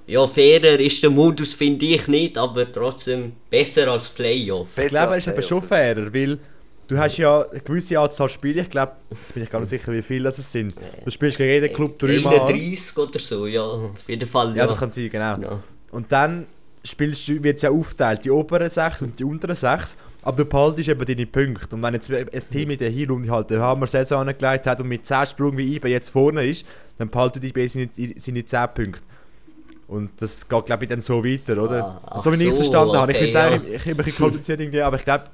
ja, fairer ist der Modus, finde ich nicht, aber trotzdem besser als Playoff. Ich glaube, er ist eben schon fairer, weil du hast ja eine gewisse Anzahl Spiele, ich glaube, jetzt bin ich gar nicht sicher, wie viele das es sind. Du spielst gegen jeden Club dreimal. 31 oder so, ja, auf jeden Fall. Ja, Ja, das kann sein, genau. Ja. Und dann spielst du, wird es ja aufgeteilt, die oberen sechs und die unteren sechs. Aber du behaltest eben deine Punkte. Und wenn jetzt ein Team in der Hinrunde halt eine Hammer-Saison angelegt hat und mit 10 Sprung wie IBE jetzt vorne ist, dann behalten die IBE seine, seine 10 Punkte. Und das geht, glaube ich, dann so weiter, oder? Ah, so wie ich es so, verstanden habe. Ich okay, es ja. eigentlich ich, ich, ein bisschen kompliziert irgendwie, aber ich glaube,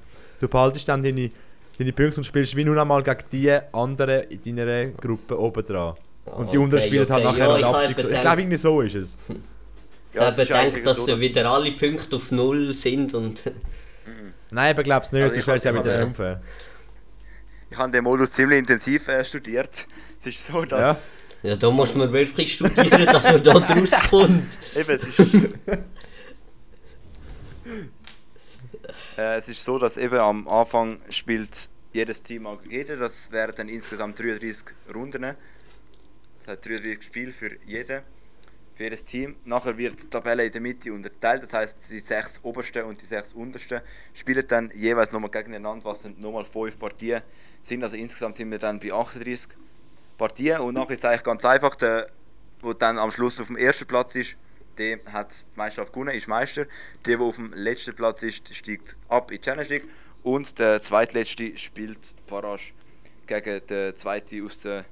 du behaltest dann deine, deine Punkte und spielst wie nur einmal gegen die anderen in deiner Gruppe oben dran. Und die Okay, unteren spielen halt okay. nachher Ja, ich habe Abstieg. Ich gedacht- glaube, irgendwie so ist es. Ich Ja, es habe gedacht, dass so, wieder alle Punkte auf Null sind und Nein, aber glaub's nicht, Also ich wäre ja hab- wieder ich unfair. Ich habe den Modus ziemlich intensiv äh, studiert. Es ist so, dass. Ja. Ja, da muss man wirklich studieren, dass man da draus kommt. Eben, es ist. äh, es ist so, dass eben am Anfang spielt jedes Team jeder. Das wären dann insgesamt 33 Runden. Das heißt 33 Spiele für jeden, für jedes Team. Nachher wird die Tabelle in der Mitte unterteilt. Das heißt, die sechs obersten und die sechs untersten spielen dann jeweils nochmal gegeneinander, was dann nochmal fünf Partien sind. Also insgesamt sind wir dann bei 38 Partien. Und nachher ist es eigentlich ganz einfach, der, wo dann am Schluss auf dem ersten Platz ist, der hat die Meisterschaft gewonnen, ist Meister. Der, der auf dem letzten Platz ist, steigt ab in die Challenge League. Und der zweitletzte spielt Barrage gegen den zweiten aus der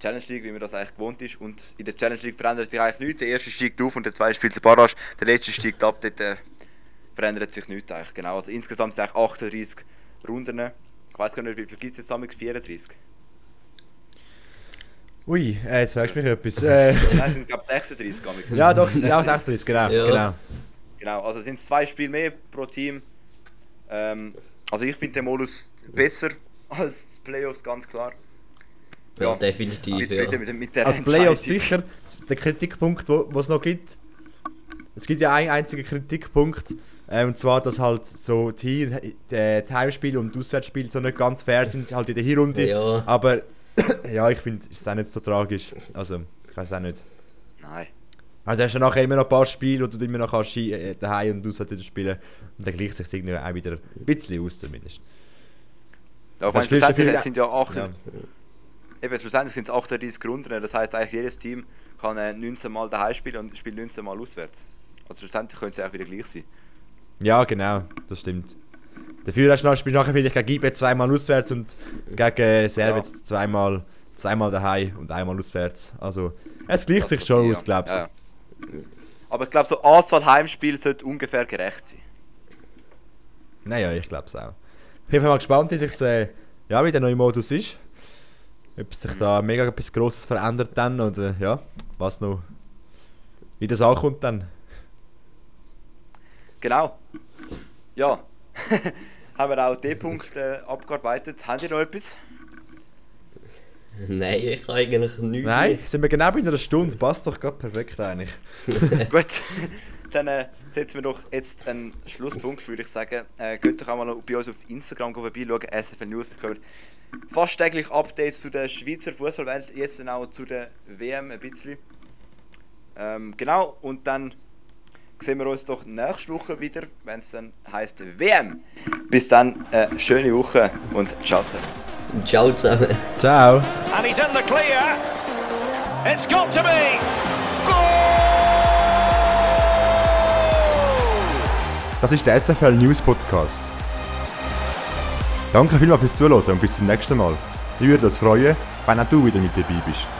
Challenge League, wie man das eigentlich gewohnt ist. Und in der Challenge League verändert sich eigentlich nichts. Der erste steigt auf und der zweite spielt den Barrage. Der letzte steigt ab, dort äh, verändert sich nichts eigentlich. Genau. Also insgesamt sind eigentlich 38 Runden. Ich weiß gar nicht, wie viel gibt es jetzt damals? 34? Ui, äh, jetzt fragst du mich etwas. Äh, Nein, es sind glaube ich 36. damals. ja, doch, ja, 36, genau. Ja. genau. Genau, also sind es zwei Spiele mehr pro Team. Ähm, also ich finde den Modus besser als die Playoffs, ganz klar. Ja, Ja. Ich bin definitiv. Ja. zufrieden mit, mit der Als Playoff Entscheidung. sicher, der Kritikpunkt, wo wo es noch gibt, es gibt ja einen einzigen Kritikpunkt, äh, und zwar, dass halt so die, die, die Heimspiele und Auswärtsspiele so nicht ganz fair sind, halt in der Hinrunde. Ja. Aber ja, ich finde, es ist auch nicht so tragisch. Also, ich weiß auch nicht. Nein. Also, du hast ja nachher immer noch ein paar Spiele, wo du immer noch kannst, äh, daheim und auswärts wieder spielen Und dann gleicht sich irgendwie auch wieder ein bisschen aus, zumindest. Ja, ich meine, schlussendlich sind ja 8, Ja. eben, schlussendlich sind es 38 Runden. Das heißt eigentlich jedes Team kann äh, 19 Mal daheim spielen und spielt 19 Mal auswärts. Also schlussendlich könnte es auch wieder gleich sein. Ja, genau, das stimmt. Dafür hast du spielst nachher vielleicht gegen IB zweimal auswärts und gegen äh, Servets zweimal, zweimal daheim und einmal auswärts. Also, es gleicht sich schon aus, du. ja. Ja. Aber ich glaube, so Anzahl Heimspiele sollte ungefähr gerecht sein. Naja, ich glaube es auch. Ich bin mal gespannt, wie sich äh, ja, wie der neue Modus ist. ob sich da mega etwas Grosses verändert dann und äh, ja, was noch, wie das ankommt dann. Genau. Ja. haben wir auch den Punkt äh, abgearbeitet. Habt ihr noch etwas? Nein, ich habe eigentlich nichts. Nein, sind wir genau bei einer Stunde, passt doch gerade perfekt eigentlich. Gut, dann äh, setzen wir doch jetzt einen Schlusspunkt, würde ich sagen. Äh, könnt doch auch mal bei uns auf Instagram vorbeischauen, SFL News. Da kommen fast täglich Updates zu der Schweizer Fußballwelt, jetzt dann auch zu der WM ein bisschen. Ähm, genau, und dann sehen wir uns doch nächste Woche wieder, wenn es dann heißt WM. Bis dann, äh, schöne Woche und ciao zusammen. Ciao zusammen. Ciao. And he's in the clear. It's got to be. Das ist der SFL News Podcast. Danke vielmals fürs Zuhören und bis zum nächsten Mal. Ich würde uns freuen, wenn auch du wieder mit dabei bist.